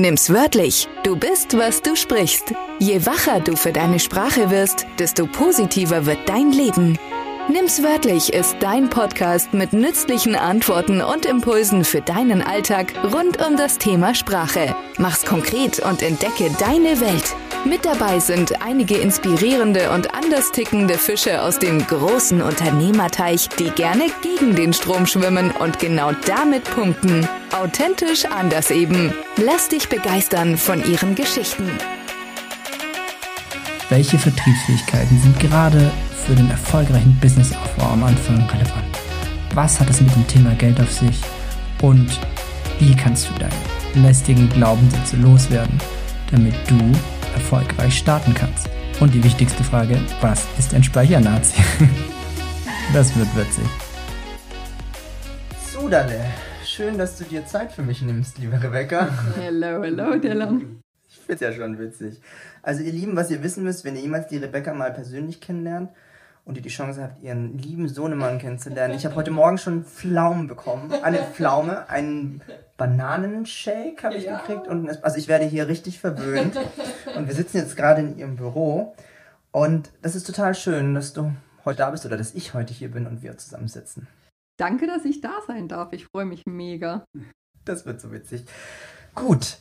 Nimm's wörtlich. Du bist, was du sprichst. Je wacher du für deine Sprache wirst, desto positiver wird dein Leben. Nimm's wörtlich ist dein Podcast mit nützlichen Antworten und Impulsen für deinen Alltag rund um das Thema Sprache. Mach's konkret und entdecke deine Welt. Mit dabei sind einige inspirierende und anders tickende Fische aus dem großen Unternehmerteich, die gerne gegen den Strom schwimmen und genau damit punkten. Authentisch anders eben. Lass dich begeistern von ihren Geschichten. Welche Vertriebsfähigkeiten sind gerade für den erfolgreichen Businessaufbau am Anfang relevant? Was hat es mit dem Thema Geld auf sich? Und wie kannst du deine lästigen Glaubenssätze loswerden, damit du erfolgreich starten kannst. Und die wichtigste Frage, was ist ein Speichernazi? das wird witzig. Sudale, schön, dass du dir Zeit für mich nimmst, liebe Rebecca. Hello, hello, Dylan. Ich find's ja schon witzig. Also ihr Lieben, was ihr wissen müsst, wenn ihr jemals die Rebecca mal persönlich kennenlernt, und ihr die Chance habt, ihren lieben Sohnemann kennenzulernen. Ich habe heute Morgen schon Pflaumen bekommen. Eine Pflaume, einen Bananenshake habe ich ja. gekriegt. Und also ich werde hier richtig verwöhnt. Und wir sitzen jetzt gerade in ihrem Büro. Und das ist total schön, dass du heute da bist oder dass ich heute hier bin und wir zusammensitzen. Danke, dass ich da sein darf. Ich freue mich mega. Das wird so witzig. Gut,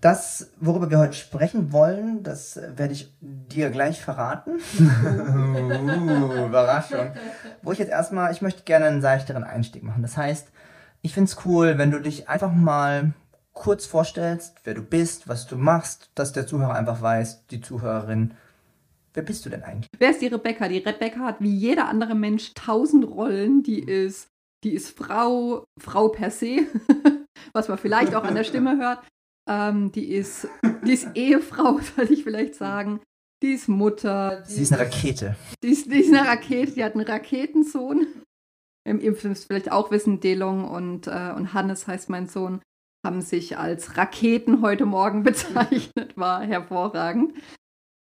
das, worüber wir heute sprechen wollen, das werde ich dir gleich verraten. uh, Überraschung. Wo ich jetzt erstmal, ich möchte gerne einen seichteren Einstieg machen. Das heißt, ich finde es cool, wenn du dich einfach mal kurz vorstellst, wer du bist, was du machst, dass der Zuhörer einfach weiß, die Zuhörerin, wer bist du denn eigentlich? Wer ist die Rebecca? Die Rebecca hat wie jeder andere Mensch tausend Rollen. Die ist, die ist Frau, Frau per se, was man vielleicht auch an der Stimme hört. Ähm, die, ist, die ist Ehefrau, soll ich vielleicht sagen. Die ist Mutter. Die Sie ist eine Rakete. Die ist, die ist eine Rakete, die hat einen Raketensohn. Im Ihr vielleicht auch wissen, Delong und, äh, und Hannes heißt mein Sohn, haben sich als Raketen heute Morgen bezeichnet. War hervorragend.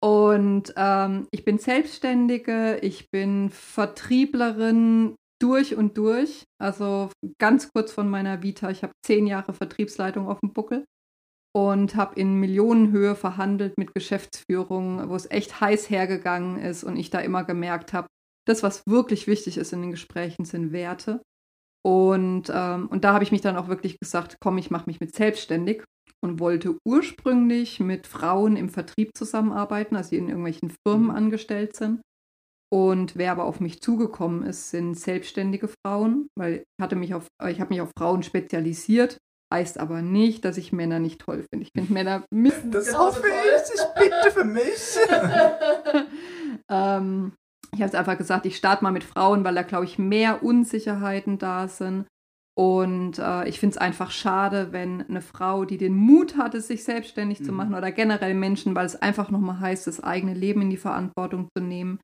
Und ähm, ich bin Selbstständige, ich bin Vertrieblerin durch und durch. Also ganz kurz von meiner Vita. Ich habe zehn Jahre Vertriebsleitung auf dem Buckel und habe in Millionenhöhe verhandelt mit Geschäftsführung, wo es echt heiß hergegangen ist und ich da immer gemerkt habe, das, was wirklich wichtig ist in den Gesprächen, sind Werte. Und, ähm, und da habe ich mich dann auch wirklich gesagt, komm, ich mache mich mit selbstständig und wollte ursprünglich mit Frauen im Vertrieb zusammenarbeiten, also die in irgendwelchen Firmen mhm. angestellt sind. Und wer aber auf mich zugekommen ist, sind selbstständige Frauen, weil ich hatte mich auf, ich habe mich auf Frauen spezialisiert Heißt aber nicht, dass ich Männer nicht toll finde. Ich finde Männer Das hoffe ich. Ich bitte für mich. ähm, ich habe es einfach gesagt, ich starte mal mit Frauen, weil da, glaube ich, mehr Unsicherheiten da sind. Und äh, ich finde es einfach schade, wenn eine Frau, die den Mut hatte, sich selbstständig mhm. zu machen oder generell Menschen, weil es einfach nochmal heißt, das eigene Leben in die Verantwortung zu nehmen,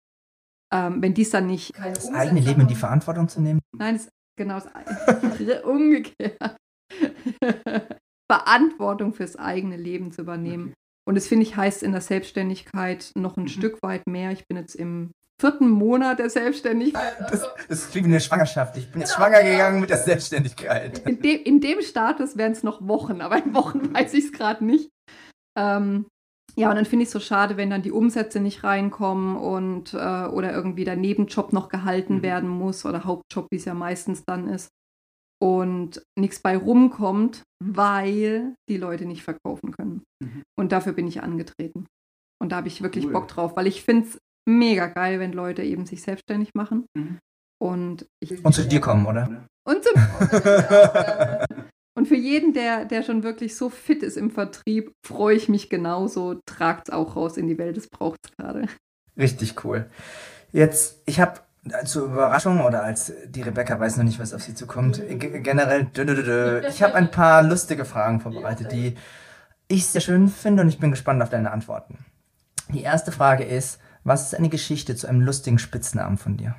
ähm, wenn dies dann nicht. Das eigene Leben in die Verantwortung zu nehmen? Nein, das, genau das umgekehrt. Verantwortung fürs eigene Leben zu übernehmen. Und das finde ich heißt in der Selbstständigkeit noch ein mhm. Stück weit mehr. Ich bin jetzt im vierten Monat der Selbstständigkeit. Das, das klingt wie eine Schwangerschaft. Ich bin jetzt genau. schwanger gegangen mit der Selbstständigkeit. In, de, in dem Status wären es noch Wochen, aber in Wochen weiß ich es gerade nicht. Ähm, ja, und dann finde ich es so schade, wenn dann die Umsätze nicht reinkommen und äh, oder irgendwie der Nebenjob noch gehalten mhm. werden muss oder Hauptjob, wie es ja meistens dann ist und nichts bei rumkommt, weil die Leute nicht verkaufen können. Mhm. Und dafür bin ich angetreten. Und da habe ich wirklich cool. Bock drauf, weil ich finde es mega geil, wenn Leute eben sich selbstständig machen. Mhm. Und, ich, und zu dir kommen, oder? Und, zu, und für jeden, der, der schon wirklich so fit ist im Vertrieb, freue ich mich genauso. Tragt es auch raus in die Welt, es braucht es gerade. Richtig cool. Jetzt, ich habe zur Überraschung oder als die Rebecca weiß noch nicht, was auf sie zukommt. Generell, ich habe ein paar lustige Fragen vorbereitet, die ich sehr schön finde und ich bin gespannt auf deine Antworten. Die erste Frage ist, was ist eine Geschichte zu einem lustigen Spitznamen von dir?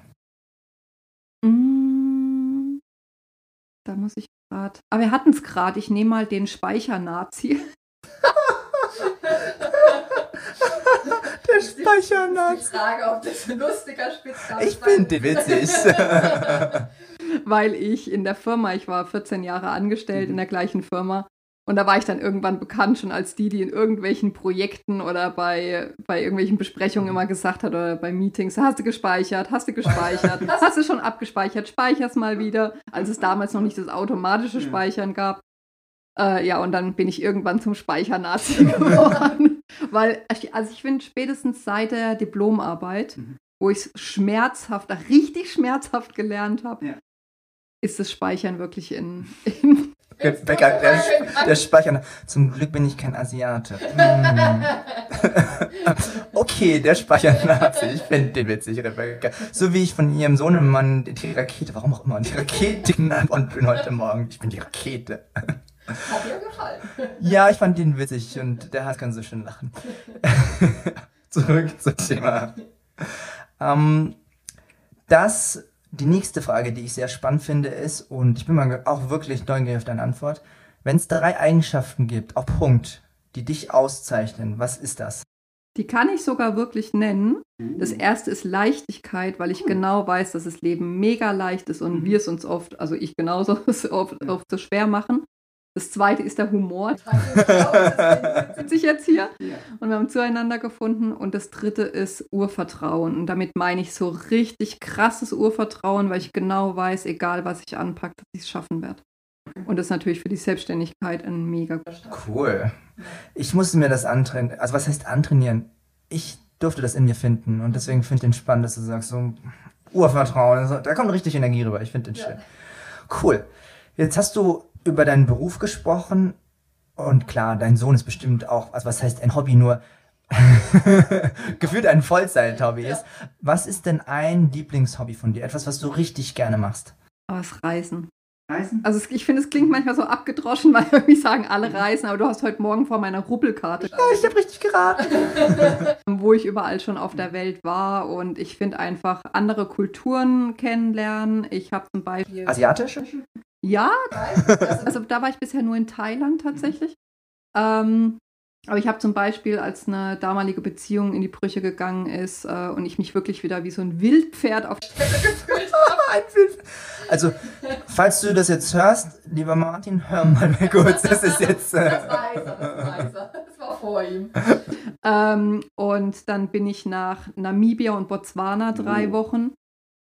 Mm, da muss ich gerade. Aber wir hatten es gerade. Ich nehme mal den Speichernazi. Der Speichernazi. Ich frage, ob das ein lustiger Spitzname ist. Ich finde witzig. Weil ich in der Firma, ich war 14 Jahre angestellt mhm. in der gleichen Firma Und da war ich dann irgendwann bekannt schon als die, die in irgendwelchen Projekten oder bei, bei irgendwelchen Besprechungen immer gesagt hat oder bei Meetings, hast du gespeichert, hast du gespeichert, hast du schon abgespeichert, speicher's mal wieder, als es damals noch nicht das automatische Speichern gab. Äh, ja, und dann bin ich irgendwann zum Speichernazi geworden. Weil, also ich finde, spätestens seit der Diplomarbeit, mhm. wo ich es schmerzhaft, richtig schmerzhaft gelernt habe, ja. ist das Speichern wirklich in, in Rebecca, der, der Speicher. Zum Glück bin ich kein Asiate. Hm. okay, der Speichernazi. Ich finde den witzig, Rebecca. So wie ich von ihrem Sohnemann die Rakete, warum auch immer, die Rakete genannt worden bin heute Morgen. Ich bin die Rakete. Hat dir gefallen. Ja, ich fand den witzig und der hat ganz so schön lachen. Zurück zum Thema. Ähm, das die nächste Frage, die ich sehr spannend finde, ist, und ich bin mal auch wirklich neugierig auf deine Antwort, wenn es drei Eigenschaften gibt, auf Punkt, die dich auszeichnen, was ist das? Die kann ich sogar wirklich nennen. Das erste ist Leichtigkeit, weil ich genau weiß, dass das Leben mega leicht ist und mhm. wir es uns oft, also ich genauso, oft, oft so schwer machen. Das zweite ist der Humor. sitze ich jetzt hier. Und wir haben zueinander gefunden. Und das dritte ist Urvertrauen. Und damit meine ich so richtig krasses Urvertrauen, weil ich genau weiß, egal was ich anpacke, dass ich es schaffen werde. Und das ist natürlich für die Selbstständigkeit ein mega Cool. Ich musste mir das antrainieren. Also was heißt antrainieren? Ich durfte das in mir finden. Und deswegen finde ich den spannend, dass du sagst, so Urvertrauen. Da kommt richtig Energie rüber. Ich finde den schön. Cool. Jetzt hast du über deinen Beruf gesprochen und klar, dein Sohn ist bestimmt auch, also was heißt ein Hobby nur, gefühlt ein Vollzeit-Hobby ist. Was ist denn ein Lieblingshobby von dir? Etwas, was du richtig gerne machst? Aber das Reisen. Reisen? Also ich finde, es klingt manchmal so abgedroschen, weil irgendwie sagen alle mhm. reisen, aber du hast heute Morgen vor meiner Ruppelkarte. Ja, ich habe richtig geraten. wo ich überall schon auf der Welt war und ich finde einfach andere Kulturen kennenlernen. Ich habe zum Beispiel... Asiatisch? Ja, also da war ich bisher nur in Thailand tatsächlich. Ähm, aber ich habe zum Beispiel, als eine damalige Beziehung in die Brüche gegangen ist äh, und ich mich wirklich wieder wie so ein Wildpferd auf Stelle gefühlt habe. also, falls du das jetzt hörst, lieber Martin, hör mal kurz. Das ist jetzt. Äh das weiß er, das weiß er. Das war vor ihm. Ähm, und dann bin ich nach Namibia und Botswana drei oh. Wochen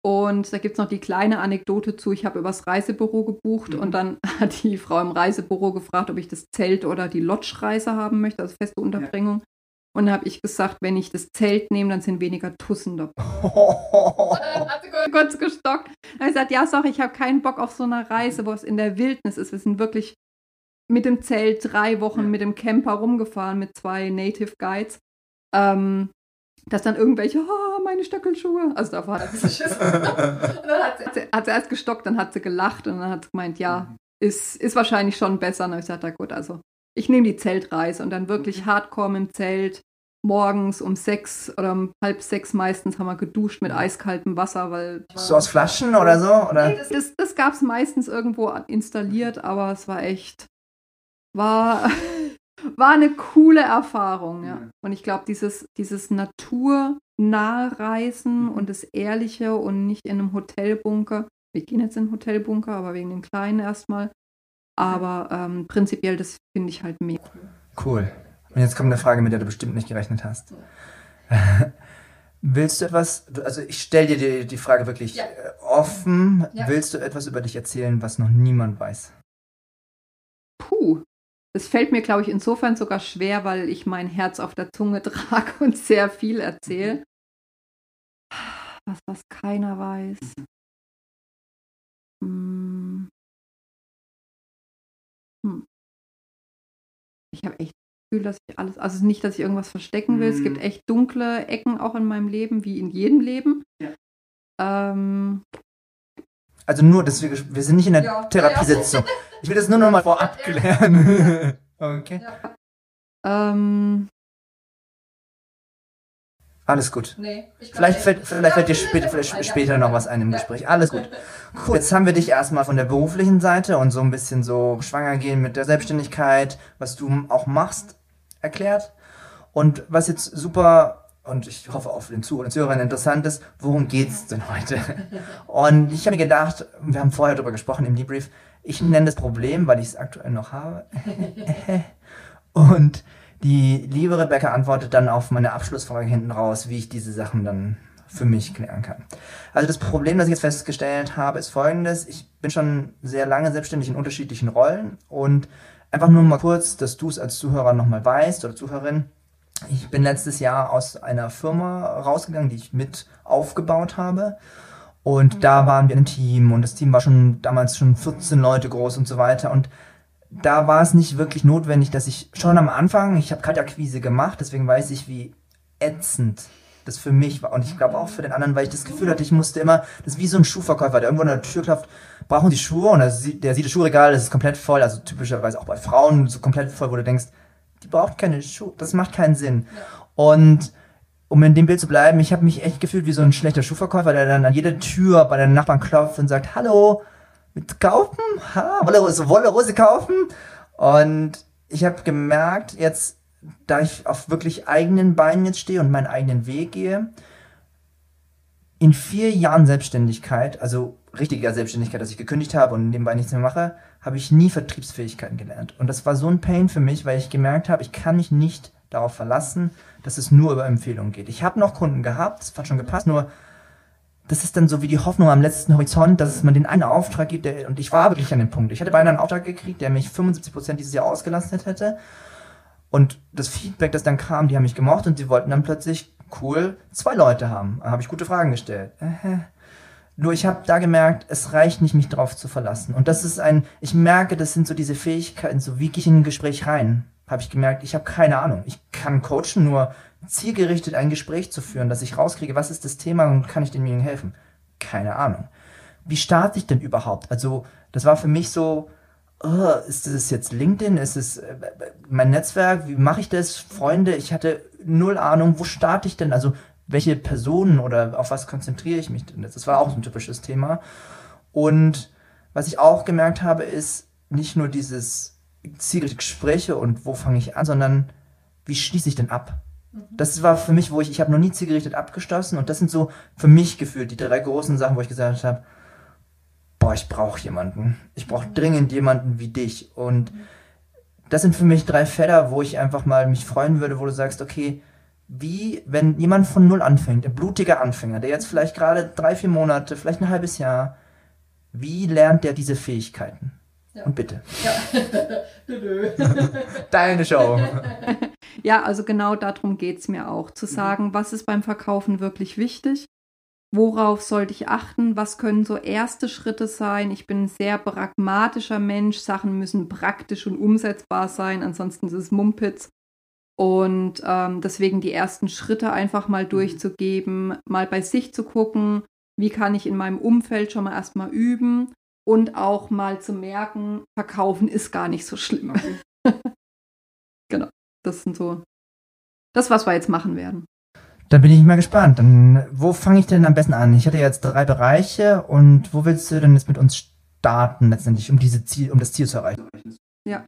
und da gibt es noch die kleine Anekdote zu. Ich habe übers Reisebüro gebucht mhm. und dann hat die Frau im Reisebüro gefragt, ob ich das Zelt oder die Lodge-Reise haben möchte, also feste Unterbringung. Ja. Und dann habe ich gesagt, wenn ich das Zelt nehme, dann sind weniger Tussen dabei. hat sie kurz gestockt. Dann habe ich gesagt, ja, sorry, ich habe keinen Bock auf so eine Reise, wo es in der Wildnis ist. Wir sind wirklich mit dem Zelt drei Wochen ja. mit dem Camper rumgefahren mit zwei Native Guides. Ähm, dass dann irgendwelche, oh, meine Stöckelschuhe. Also da war das. und dann hat sie, hat sie, erst gestockt, dann hat sie gelacht und dann hat sie gemeint, ja, mhm. ist, ist wahrscheinlich schon besser. Und dann habe ich gesagt, na gut, also ich nehme die Zeltreise und dann wirklich mhm. hardcore im Zelt. Morgens um sechs oder um halb sechs meistens haben wir geduscht mit mhm. eiskaltem Wasser, weil. So aus Flaschen oder so? Oder? Nee, das, das, das gab es meistens irgendwo installiert, aber es war echt. War. war eine coole Erfahrung, ja. Und ich glaube, dieses, dieses naturnahe Reisen mhm. und das Ehrliche und nicht in einem Hotelbunker. Wir gehen jetzt in einen Hotelbunker, aber wegen dem Kleinen erstmal. Aber ähm, prinzipiell, das finde ich halt mega. Cool. Und jetzt kommt eine Frage, mit der du bestimmt nicht gerechnet hast. Willst du etwas, also ich stelle dir die, die, Frage wirklich ja. Äh, offen. Ja. Willst du etwas über dich erzählen, was noch niemand weiß? Puh, es fällt mir, glaube ich, insofern sogar schwer, weil ich mein Herz auf der Zunge trage und sehr viel erzähle. Was, was keiner weiß. Hm. Hm. Ich habe echt das Gefühl, dass ich alles, also nicht, dass ich irgendwas verstecken will. Mhm. Es gibt hm. echt dunkle Ecken auch in meinem Leben, wie in jedem Leben. Ja. Ähm, also nur, dass wir, wir sind nicht in der ja. Therapiesitzung. Ich will das nur noch mal vorab klären. okay. Ja. Ähm. Alles gut. Nee, vielleicht fällt, vielleicht fällt dir später, vielleicht später noch was ein im Gespräch. Alles gut. Cool. Jetzt haben wir dich erstmal von der beruflichen Seite und so ein bisschen so schwanger gehen mit der Selbstständigkeit, was du auch machst, erklärt. Und was jetzt super und ich hoffe auch für den Zuhörer und Zuhörern interessant ist, worum geht es denn heute? Und ich habe mir gedacht, wir haben vorher darüber gesprochen im Debrief, Ich nenne das Problem, weil ich es aktuell noch habe. Und die liebe Rebecca antwortet dann auf meine Abschlussfrage hinten raus, wie ich diese Sachen dann für mich klären kann. Also das Problem, das ich jetzt festgestellt habe, ist folgendes. Ich bin schon sehr lange selbstständig in unterschiedlichen Rollen und einfach nur mal kurz, dass du es als Zuhörer nochmal weißt oder Zuhörerin. Ich bin letztes Jahr aus einer Firma rausgegangen, die ich mit aufgebaut habe. Und da waren wir ein Team und das Team war schon damals schon 14 Leute groß und so weiter. Und da war es nicht wirklich notwendig, dass ich schon am Anfang, ich habe Kaltakquise gemacht, deswegen weiß ich, wie ätzend das für mich war. Und ich glaube auch für den anderen, weil ich das Gefühl hatte, ich musste immer, das ist wie so ein Schuhverkäufer, der irgendwo an der Tür klopft, brauchen Sie Schuhe? Und der sieht, der sieht das Schuhregal, das ist komplett voll, also typischerweise auch bei Frauen so komplett voll, wo du denkst, die braucht keine Schuhe, das macht keinen Sinn. Und um in dem Bild zu bleiben, ich habe mich echt gefühlt wie so ein schlechter Schuhverkäufer, der dann an jede Tür bei den Nachbarn klopft und sagt, hallo, mit kaufen? Ha, Wolle, Wolle Rose kaufen? Und ich habe gemerkt, jetzt, da ich auf wirklich eigenen Beinen jetzt stehe und meinen eigenen Weg gehe, in vier Jahren Selbstständigkeit, also richtiger Selbstständigkeit, dass ich gekündigt habe und nebenbei nichts mehr mache, habe ich nie Vertriebsfähigkeiten gelernt. Und das war so ein Pain für mich, weil ich gemerkt habe, ich kann mich nicht darauf verlassen, dass es nur über Empfehlungen geht. Ich habe noch Kunden gehabt, das hat schon gepasst, nur das ist dann so wie die Hoffnung am letzten Horizont, dass man den einen Auftrag gibt, der, und ich war wirklich an dem Punkt. Ich hatte beinahe einen Auftrag gekriegt, der mich 75% dieses Jahr ausgelastet hätte. Und das Feedback, das dann kam, die haben mich gemocht und sie wollten dann plötzlich, cool, zwei Leute haben. Da habe ich gute Fragen gestellt. Äh, nur ich habe da gemerkt, es reicht nicht, mich drauf zu verlassen. Und das ist ein, ich merke, das sind so diese Fähigkeiten, so wie gehe ich in ein Gespräch rein? Habe ich gemerkt, ich habe keine Ahnung. Ich kann coachen, nur zielgerichtet ein Gespräch zu führen, dass ich rauskriege, was ist das Thema und kann ich demjenigen helfen? Keine Ahnung. Wie starte ich denn überhaupt? Also, das war für mich so, oh, ist das jetzt LinkedIn? Ist es äh, mein Netzwerk? Wie mache ich das? Freunde? Ich hatte null Ahnung, wo starte ich denn? Also, welche Personen oder auf was konzentriere ich mich denn? Das war auch so ein typisches Thema. Und was ich auch gemerkt habe, ist nicht nur dieses zielgerichtete Gespräche und wo fange ich an, sondern wie schließe ich denn ab? Das war für mich, wo ich, ich habe noch nie zielgerichtet abgeschlossen und das sind so für mich gefühlt die drei großen Sachen, wo ich gesagt habe, boah, ich brauche jemanden. Ich brauche dringend jemanden wie dich. Und das sind für mich drei Felder, wo ich einfach mal mich freuen würde, wo du sagst, okay, wie, wenn jemand von Null anfängt, ein blutiger Anfänger, der jetzt vielleicht gerade drei, vier Monate, vielleicht ein halbes Jahr, wie lernt der diese Fähigkeiten? Ja. Und bitte. Ja. Deine Show. Ja, also genau darum geht es mir auch, zu mhm. sagen, was ist beim Verkaufen wirklich wichtig? Worauf sollte ich achten? Was können so erste Schritte sein? Ich bin ein sehr pragmatischer Mensch. Sachen müssen praktisch und umsetzbar sein, ansonsten ist es Mumpitz. Und ähm, deswegen die ersten Schritte einfach mal mhm. durchzugeben, mal bei sich zu gucken, wie kann ich in meinem Umfeld schon mal erstmal üben und auch mal zu merken, verkaufen ist gar nicht so schlimm. genau, das sind so das, was wir jetzt machen werden. Dann bin ich mal gespannt. Dann, wo fange ich denn am besten an? Ich hatte jetzt drei Bereiche und wo willst du denn jetzt mit uns starten letztendlich, um diese Ziel, um das Ziel zu erreichen? Ja,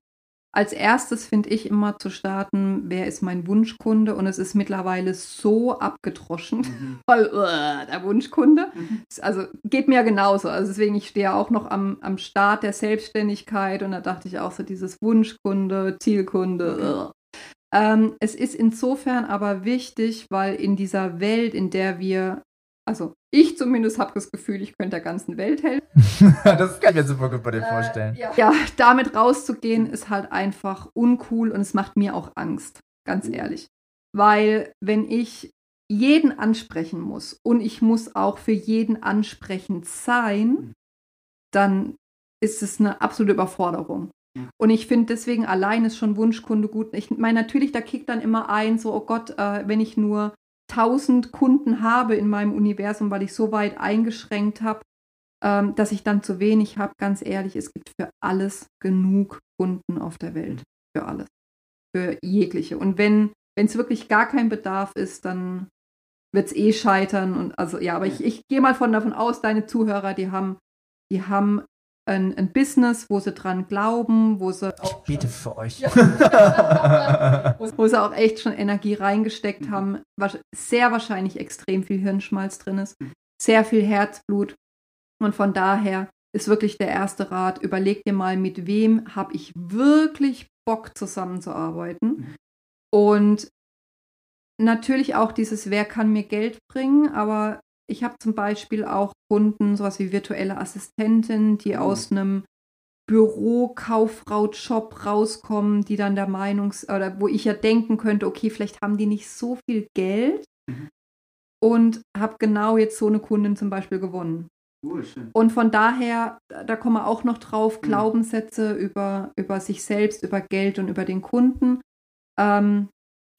als erstes finde ich immer zu starten, wer ist mein Wunschkunde? Und es ist mittlerweile so abgedroschen, mhm. weil uh, der Wunschkunde. Mhm. Also geht mir genauso. Also deswegen, ich stehe auch noch am, am Start der Selbstständigkeit und da dachte ich auch so, dieses Wunschkunde, Zielkunde. Uh. Ähm, es ist insofern aber wichtig, weil in dieser Welt, in der wir also ich zumindest habe das Gefühl, ich könnte der ganzen Welt helfen. das kann ich mir super gut bei dir äh, vorstellen. Ja. ja. damit rauszugehen ist halt einfach uncool und es macht mir auch Angst, ganz ehrlich. Weil wenn ich jeden ansprechen muss und ich muss auch für jeden ansprechend sein, dann ist es eine absolute Überforderung. Und ich finde deswegen allein ist schon Wunschkunde gut. Ich meine, natürlich, da kickt dann immer ein, so, oh Gott, äh, wenn ich nur 1000 Kunden habe in meinem Universum, weil ich so weit eingeschränkt habe, ähm, dass ich dann zu wenig habe. Ganz ehrlich, es gibt für alles genug Kunden auf der Welt. Für alles. Für jegliche. Und wenn es wirklich gar kein Bedarf ist, dann wird es eh scheitern. Und also ja, aber ich, ich gehe mal von davon aus, deine Zuhörer, die haben, die haben ein, ein, Business, wo sie dran glauben, wo sie ich bete für euch. wo sie auch echt schon Energie reingesteckt mhm. haben, sehr wahrscheinlich extrem viel Hirnschmalz drin ist, mhm. sehr viel Herzblut. Und von daher ist wirklich der erste Rat. Überleg dir mal, mit wem habe ich wirklich Bock zusammenzuarbeiten. Und natürlich auch dieses, wer kann mir Geld bringen, aber ich habe zum Beispiel auch Kunden, sowas wie virtuelle Assistenten, die aus einem Büro, Kauffrau, Job rauskommen, die dann der Meinung, oder wo ich ja denken könnte, okay, vielleicht haben die nicht so viel Geld und habe genau jetzt so eine Kundin zum Beispiel gewonnen. Schön. Und von daher, da kommen wir auch noch drauf, Glaubenssätze über, über sich selbst, über Geld und über den Kunden. Ähm,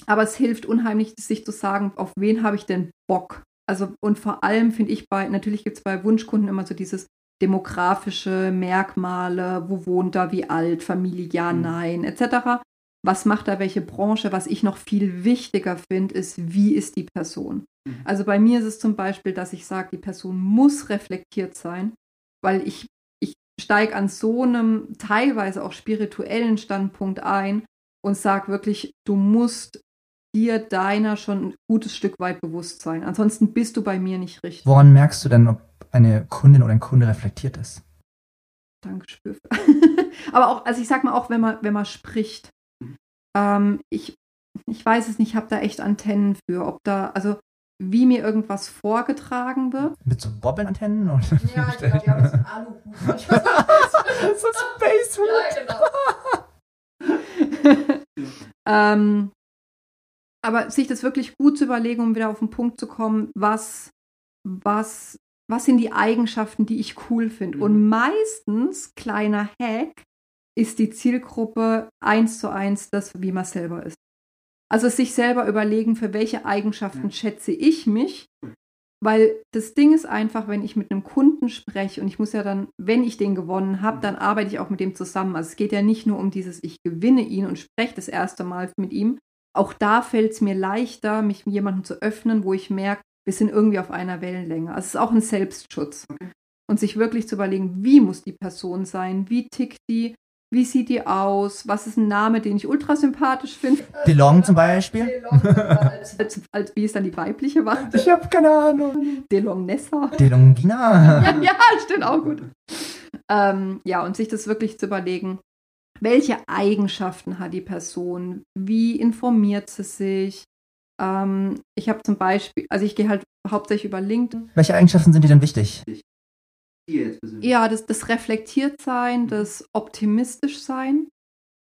aber es hilft unheimlich, sich zu sagen, auf wen habe ich denn Bock? Also, und vor allem finde ich bei, natürlich gibt es bei Wunschkunden immer so dieses demografische Merkmale, wo wohnt er, wie alt, Familie, ja, nein, etc. Was macht er, welche Branche? Was ich noch viel wichtiger finde, ist, wie ist die Person? Also bei mir ist es zum Beispiel, dass ich sage, die Person muss reflektiert sein, weil ich, ich steige an so einem teilweise auch spirituellen Standpunkt ein und sage wirklich, du musst dir deiner schon ein gutes Stück weit bewusst sein. Ansonsten bist du bei mir nicht richtig. Woran merkst du denn, ob eine Kundin oder ein Kunde reflektiert ist? Dankeschön. Aber auch, also ich sag mal auch, wenn man, wenn man spricht, ähm, ich, ich weiß es nicht, ich habe da echt Antennen für, ob da, also wie mir irgendwas vorgetragen wird. Mit so Bobbeln-Antennen? Und Ja, ich glaube, die haben so einen Aluhut. so Space ja, genau. ähm, aber sich das wirklich gut zu überlegen, um wieder auf den Punkt zu kommen, was, was, was sind die Eigenschaften, die ich cool finde. Und meistens, kleiner Hack, ist die Zielgruppe eins zu eins das, wie man selber ist. Also sich selber überlegen, für welche Eigenschaften schätze ich mich. Weil das Ding ist einfach, wenn ich mit einem Kunden spreche und ich muss ja dann, wenn ich den gewonnen habe, dann arbeite ich auch mit dem zusammen. Also es geht ja nicht nur um dieses, ich gewinne ihn und spreche das erste Mal mit ihm. Auch da fällt es mir leichter, mich jemandem zu öffnen, wo ich merke, wir sind irgendwie auf einer Wellenlänge. Also es ist auch ein Selbstschutz. Und sich wirklich zu überlegen, wie muss die Person sein, wie tickt die, wie sieht die aus, was ist ein Name, den ich ultra sympathisch finde. DeLong zum Beispiel? DeLong als- Als, als wie ist dann die weibliche war? Ich habe keine Ahnung. DeLong Nessa. DeLongina. Ja, ja, stimmt auch gut. Ähm, ja, und sich das wirklich zu überlegen, welche Eigenschaften hat die Person, wie informiert sie sich. Ähm, ich habe zum Beispiel, also ich gehe halt hauptsächlich über LinkedIn. Welche Eigenschaften sind dir denn wichtig? Ja, das, das reflektiert sein, das optimistisch sein,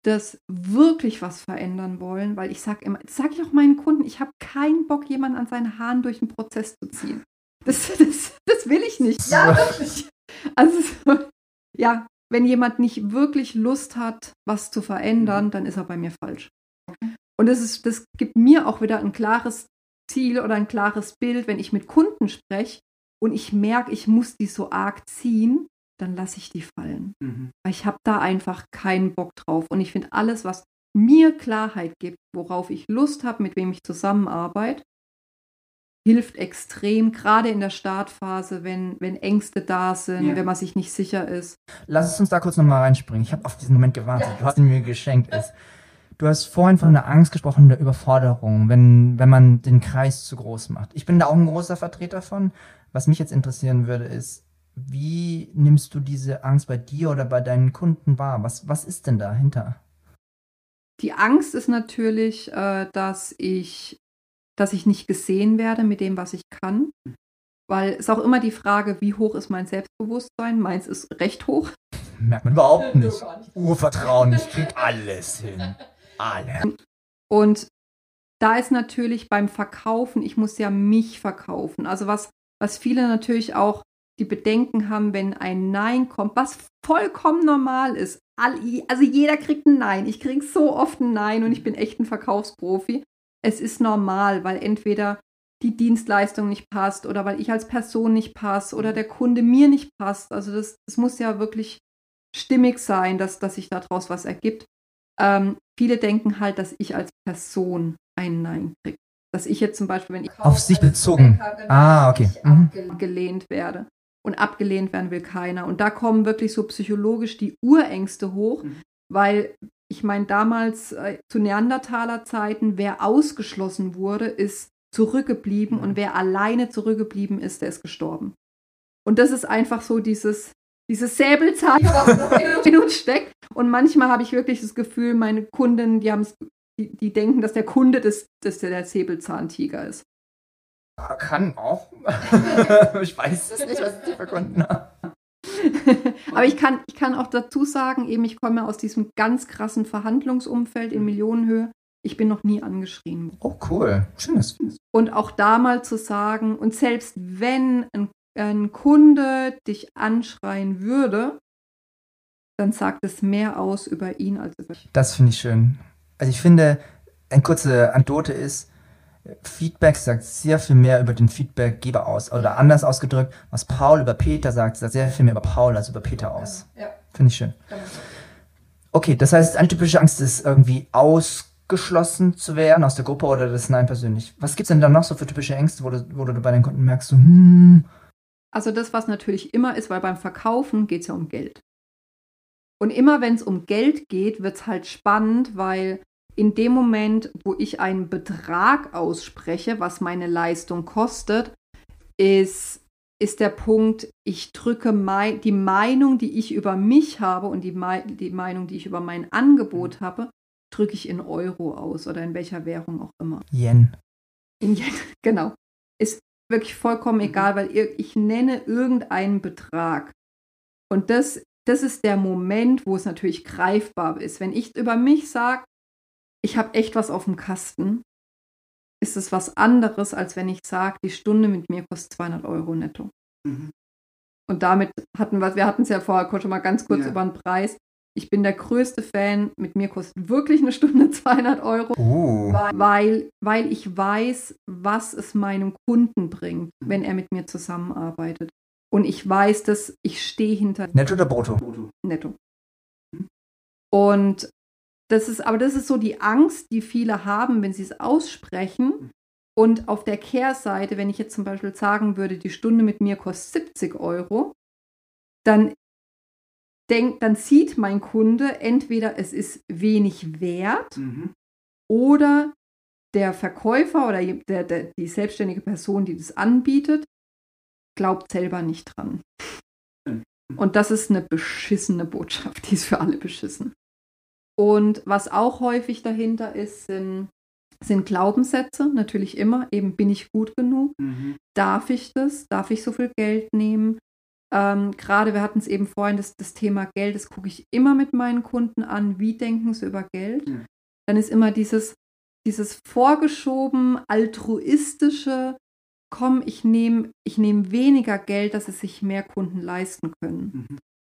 das wirklich was verändern wollen, weil ich sage immer, das sage ich auch meinen Kunden, ich habe keinen Bock, jemanden an seinen Haaren durch den Prozess zu ziehen. Das, das, das will ich nicht. Ja, wirklich. Also, so, ja, wenn jemand nicht wirklich Lust hat, was zu verändern, dann ist er bei mir falsch. Und das, ist, das gibt mir auch wieder ein klares Ziel oder ein klares Bild, wenn ich mit Kunden spreche und ich merke, ich muss die so arg ziehen, dann lasse ich die fallen. Weil ich habe da einfach keinen Bock drauf. Und ich finde alles, was mir Klarheit gibt, worauf ich Lust habe, mit wem ich zusammenarbeite, hilft extrem, gerade in der Startphase, wenn, wenn Ängste da sind, Ja. wenn man sich nicht sicher ist. Lass es uns da kurz nochmal reinspringen. Ich habe auf diesen Moment gewartet. Du hast ihn mir geschenkt. Ist. Du hast vorhin von der Angst gesprochen, der Überforderung, wenn, wenn man den Kreis zu groß macht. Ich bin da auch ein großer Vertreter von. Was mich jetzt interessieren würde, ist, wie nimmst du diese Angst bei dir oder bei deinen Kunden wahr? Was, was ist denn dahinter? Die Angst ist natürlich, äh, dass ich, dass ich nicht gesehen werde mit dem, was ich kann. Weil es auch immer die Frage, wie hoch ist mein Selbstbewusstsein? Meins ist recht hoch. Merkt man überhaupt nicht. Urvertrauen, ich krieg alles hin. Alle. Und da ist natürlich beim Verkaufen, ich muss ja mich verkaufen. Also was, was viele natürlich auch die Bedenken haben, wenn ein Nein kommt, was vollkommen normal ist. Also jeder kriegt ein Nein. Ich kriege so oft ein Nein und ich bin echt ein Verkaufsprofi. Es ist normal, weil entweder die Dienstleistung nicht passt oder weil ich als Person nicht passe oder der Kunde mir nicht passt. Also das, das muss ja wirklich stimmig sein, dass, dass sich daraus was ergibt. Ähm, viele denken halt, dass ich als Person ein Nein kriege. Dass ich jetzt zum Beispiel, wenn ich Auf sich bezogen. Ah, okay. Mhm. abgelehnt werde. Und abgelehnt werden will keiner. Und da kommen wirklich so psychologisch die Urängste hoch, weil ich meine, damals äh, zu Neandertaler Zeiten, wer ausgeschlossen wurde, ist zurückgeblieben und wer alleine zurückgeblieben ist, der ist gestorben. Und das ist einfach so dieses, dieses Säbelzahn in uns steckt. Und manchmal habe ich wirklich das Gefühl, meine Kunden, die, haben's- die, die denken, dass der Kunde das, dass der, der Säbelzahntiger ist. Kann auch. ich weiß es nicht, was ich für Kunden habe. Aber ich kann, ich kann auch dazu sagen, eben, ich komme aus diesem ganz krassen Verhandlungsumfeld in Millionenhöhe. Ich bin noch nie angeschrien. worden. Oh, cool. Schönes. Und auch da mal zu sagen, und selbst wenn ein, ein Kunde dich anschreien würde, dann sagt es mehr aus über ihn als über dich. Das finde ich schön. Also ich finde, eine kurze Anekdote ist, Feedback sagt sehr viel mehr über den Feedbackgeber aus. Oder anders ausgedrückt, was Paul über Peter sagt, sagt sehr viel mehr über Paul als über Peter aus. Ja, Finde ich schön. Okay, das heißt, eine typische Angst ist irgendwie ausgeschlossen zu werden aus der Gruppe oder das Nein persönlich. Was gibt es denn da noch so für typische Ängste, wo du, wo du bei den Kunden merkst, so, hm, Also das, was natürlich immer ist, weil beim Verkaufen geht es ja um Geld. Und immer wenn es um Geld geht, wird es halt spannend, weil in dem Moment, wo ich einen Betrag ausspreche, was meine Leistung kostet, ist, ist der Punkt, ich drücke mei die Meinung, die ich über mich habe und die, die Meinung, die ich über mein Angebot habe, drücke ich in Euro aus oder in welcher Währung auch immer. Yen. In Yen, genau. Ist wirklich vollkommen egal, weil ich nenne irgendeinen Betrag. Und das, das ist der Moment, wo es natürlich greifbar ist. Wenn ich über mich sage, ich habe echt was auf dem Kasten, ist es was anderes, als wenn ich sage, die Stunde mit mir kostet 200 Euro netto. Mhm. Und damit hatten wir, wir hatten es ja vorher schon mal ganz kurz Ja. über den Preis. Ich bin der größte Fan, mit mir kostet wirklich eine Stunde 200 Euro Uh. weil, weil ich weiß, was es meinem Kunden bringt, wenn er mit mir zusammenarbeitet. Und ich weiß, dass ich stehe hinter Netto oder Brutto? Netto. Und das ist, aber das ist so die Angst, die viele haben, wenn sie es aussprechen. Und auf der Kehrseite, wenn ich jetzt zum Beispiel sagen würde, die Stunde mit mir kostet 70 Euro, dann denkt, dann sieht mein Kunde entweder es ist wenig wert oder der Verkäufer oder der, der, die selbstständige Person, die das anbietet, glaubt selber nicht dran. Und das ist eine beschissene Botschaft, die ist für alle beschissen. Und was auch häufig dahinter ist, sind, sind Glaubenssätze, natürlich immer, eben bin ich gut genug, darf ich das, darf ich so viel Geld nehmen. Ähm, Gerade wir hatten es eben vorhin, das, das Thema Geld, das gucke ich immer mit meinen Kunden an, wie denken sie über Geld. Ja. Dann ist immer dieses, dieses vorgeschoben altruistische, komm, ich nehme ich nehm weniger Geld, dass es sich mehr Kunden leisten können.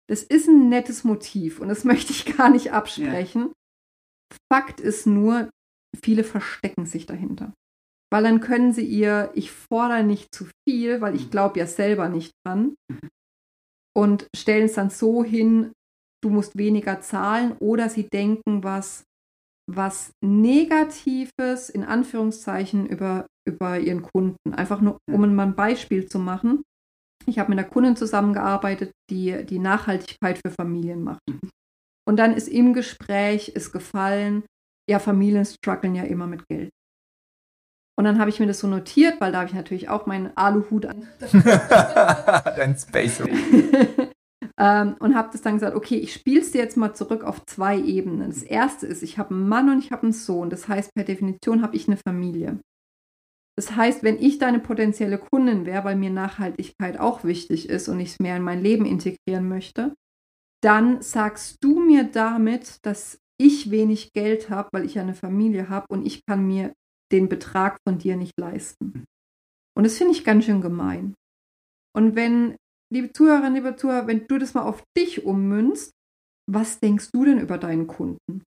Das ist ein nettes Motiv und das möchte ich gar nicht absprechen. Fakt ist nur, viele verstecken sich dahinter. Weil dann können sie ihr, ich fordere nicht zu viel, weil ich glaube ja selber nicht dran. Und stellen es dann so hin, du musst weniger zahlen oder sie denken was, was Negatives in Anführungszeichen über, über ihren Kunden. Einfach nur, um mal ein Beispiel zu machen. Ich habe mit einer Kundin zusammengearbeitet, die die Nachhaltigkeit für Familien macht. Und dann ist im Gespräch ist gefallen, ja, Familien strugglen ja immer mit Geld. Und dann habe ich mir das so notiert, weil da habe ich natürlich auch meinen Aluhut an Dein Space. ähm, und habe das dann gesagt, okay, ich spiele es dir jetzt mal zurück auf zwei Ebenen. Das erste ist, ich habe einen Mann und ich habe einen Sohn. Das heißt, per Definition habe ich eine Familie. Das heißt, wenn ich deine potenzielle Kundin wäre, weil mir Nachhaltigkeit auch wichtig ist und ich es mehr in mein Leben integrieren möchte, dann sagst du mir damit, dass ich wenig Geld habe, weil ich eine Familie habe und ich kann mir den Betrag von dir nicht leisten. Und das finde ich ganz schön gemein. Und wenn, liebe Zuhörerinnen, liebe Zuhörer, wenn du das mal auf dich ummünzt, was denkst du denn über deinen Kunden?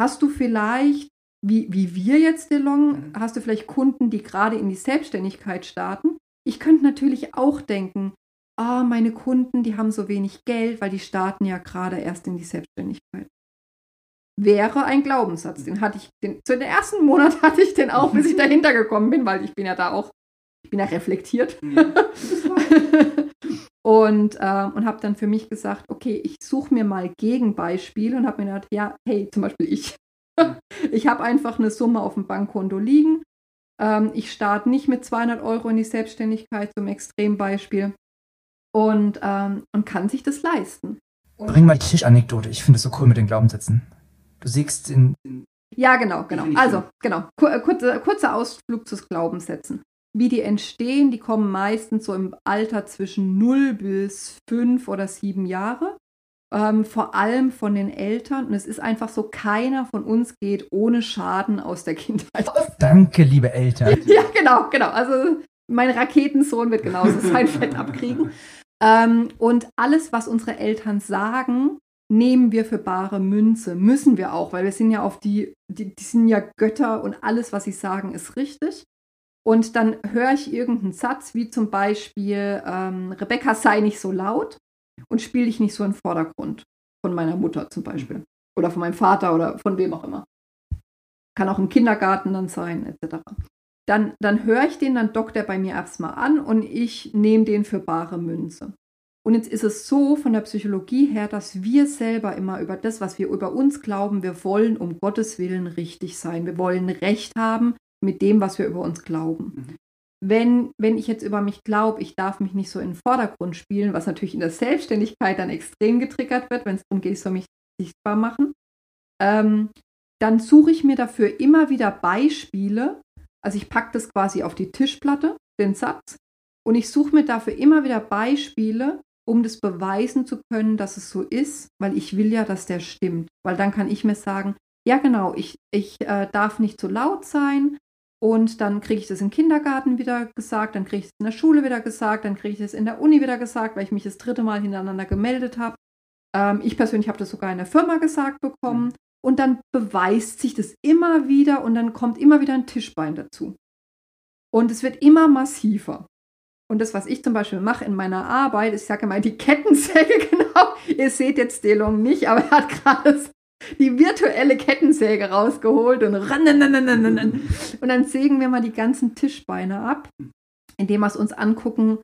Hast du vielleicht, wie, wie wir jetzt, DeLong, hast du vielleicht Kunden, die gerade in die Selbstständigkeit starten? Ich könnte natürlich auch denken, ah, meine Kunden, die haben so wenig Geld, weil die starten ja gerade erst in die Selbstständigkeit. Wäre ein Glaubenssatz. Den hatte ich, den, zu den ersten Monat hatte ich den auch, bis ich dahinter gekommen bin, weil ich bin ja da auch, ich bin ja reflektiert. und ähm, und habe dann für mich gesagt, okay, ich suche mir mal Gegenbeispiele und habe mir gedacht, ja, hey, zum Beispiel ich. ich habe einfach eine Summe auf dem Bankkonto liegen. Ähm, ich starte nicht mit 200 Euro in die Selbstständigkeit zum Extrembeispiel. und, ähm, und kann sich das leisten. Und Bring mal die Tischanekdote. Ich finde es so cool mit den Glaubenssätzen. Du siehst in. Ja, genau, genau. Also, genau. Kur kurzer, kurzer Ausflug zu Glaubenssätzen. Wie die entstehen, die kommen meistens so im Alter zwischen 0 bis 5 oder 7 Jahre. Ähm, vor allem von den Eltern. Und es ist einfach so, keiner von uns geht ohne Schaden aus der Kindheit. Danke, liebe Eltern. Ja, genau, genau. Also mein Raketensohn wird genauso sein Fett abkriegen. Ähm, und alles, was unsere Eltern sagen, nehmen wir für bare Münze. Müssen wir auch, weil wir sind ja auf die, die, die sind ja Götter und alles, was sie sagen, ist richtig. Und dann höre ich irgendeinen Satz, wie zum Beispiel, ähm, Rebecca sei nicht so laut und spiele dich nicht so im Vordergrund. Von meiner Mutter zum Beispiel. Oder von meinem Vater oder von wem auch immer. Kann auch im Kindergarten dann sein, etc. Dann, dann höre ich den, dann dockt er bei mir erstmal an und ich nehme den für bare Münze. Und jetzt ist es so von der Psychologie her, dass wir selber immer über das, was wir über uns glauben, wir wollen um Gottes Willen richtig sein. Wir wollen Recht haben mit dem, was wir über uns glauben. Mhm. Wenn, wenn ich jetzt über mich glaube, ich darf mich nicht so in den Vordergrund spielen, was natürlich in der Selbstständigkeit dann extrem getriggert wird, wenn es darum geht, ich mich sichtbar machen, ähm, dann suche ich mir dafür immer wieder Beispiele. Also ich packe das quasi auf die Tischplatte, den Satz, und ich suche mir dafür immer wieder Beispiele, um das beweisen zu können, dass es so ist, weil ich will ja, dass der stimmt. Weil dann kann ich mir sagen, ja genau, ich, ich äh, darf nicht zu laut sein und dann kriege ich das im Kindergarten wieder gesagt, dann kriege ich es in der Schule wieder gesagt, dann kriege ich es in der Uni wieder gesagt, weil ich mich das dritte Mal hintereinander gemeldet habe. Ähm, ich persönlich habe das sogar in der Firma gesagt bekommen. Und dann beweist sich das immer wieder und dann kommt immer wieder ein Tischbein dazu. Und es wird immer massiver. Und das, was ich zum Beispiel mache in meiner Arbeit, ich sage immer die Kettensäge, genau. Ihr seht jetzt Delong nicht, aber er hat gerade die virtuelle Kettensäge rausgeholt und und dann sägen wir mal die ganzen Tischbeine ab, indem wir es uns angucken.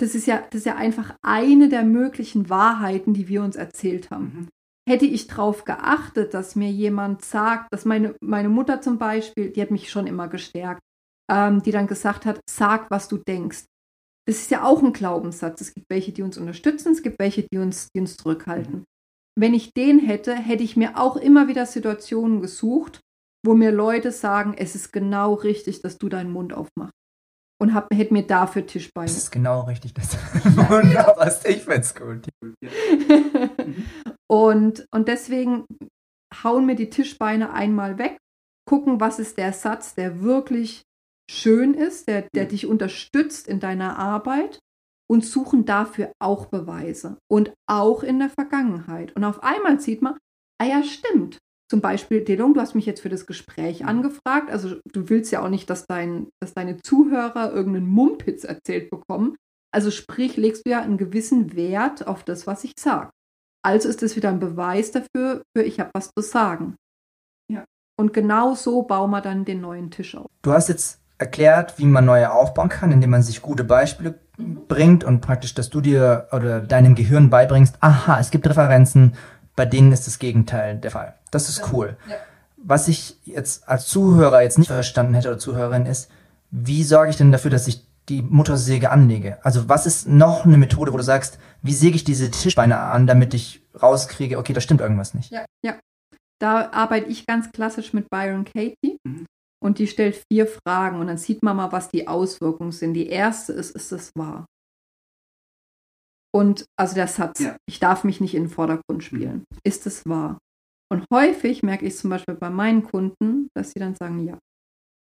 Das ist ja, das ist ja einfach eine der möglichen Wahrheiten, die wir uns erzählt haben. Hätte ich darauf geachtet, dass mir jemand sagt, dass meine, meine Mutter zum Beispiel, die hat mich schon immer gestärkt, ähm, die dann gesagt hat, sag, was du denkst. Das ist ja auch ein Glaubenssatz. Es gibt welche, die uns unterstützen, es gibt welche, die uns, die uns zurückhalten. Wenn ich den hätte, hätte ich mir auch immer wieder Situationen gesucht, wo mir Leute sagen, es ist genau richtig, dass du deinen Mund aufmachst. Und hab, hätte mir dafür Tischbeine. Das ist genau richtig. Das Wunderbar, ich find's gut. und, und deswegen hauen mir die Tischbeine einmal weg, gucken, was ist der Satz, der wirklich schön ist, der, der dich unterstützt in deiner Arbeit und suchen dafür auch Beweise und auch in der Vergangenheit. Und auf einmal sieht man, ah ja, stimmt. Zum Beispiel, Delung, du hast mich jetzt für das Gespräch angefragt. Also du willst ja auch nicht, dass, dein, dass deine Zuhörer irgendeinen Mumpitz erzählt bekommen. Also sprich, legst du ja einen gewissen Wert auf das, was ich sage. Also ist es wieder ein Beweis dafür, für ich habe was zu sagen. Ja. Und genau so bauen wir dann den neuen Tisch auf. Du hast jetzt erklärt, wie man neue aufbauen kann, indem man sich gute Beispiele bringt und praktisch, dass du dir oder deinem Gehirn beibringst, aha, es gibt Referenzen, bei denen ist das Gegenteil der Fall. Das ist cool. Ja. Was ich jetzt als Zuhörer jetzt nicht verstanden hätte oder Zuhörerin ist, wie sorge ich denn dafür, dass ich die Muttersäge anlege? Also was ist noch eine Methode, wo du sagst, wie säge ich diese Tischbeine an, damit ich rauskriege, okay, da stimmt irgendwas nicht? Ja. Da arbeite ich ganz klassisch mit Byron Katie. Mhm. Und die stellt vier Fragen und dann sieht man mal, was die Auswirkungen sind. Die erste ist, ist es wahr? Und also der Satz, Ja. ich darf mich nicht in den Vordergrund spielen. Ist es wahr? Und häufig merke ich zum Beispiel bei meinen Kunden, dass sie dann sagen, ja.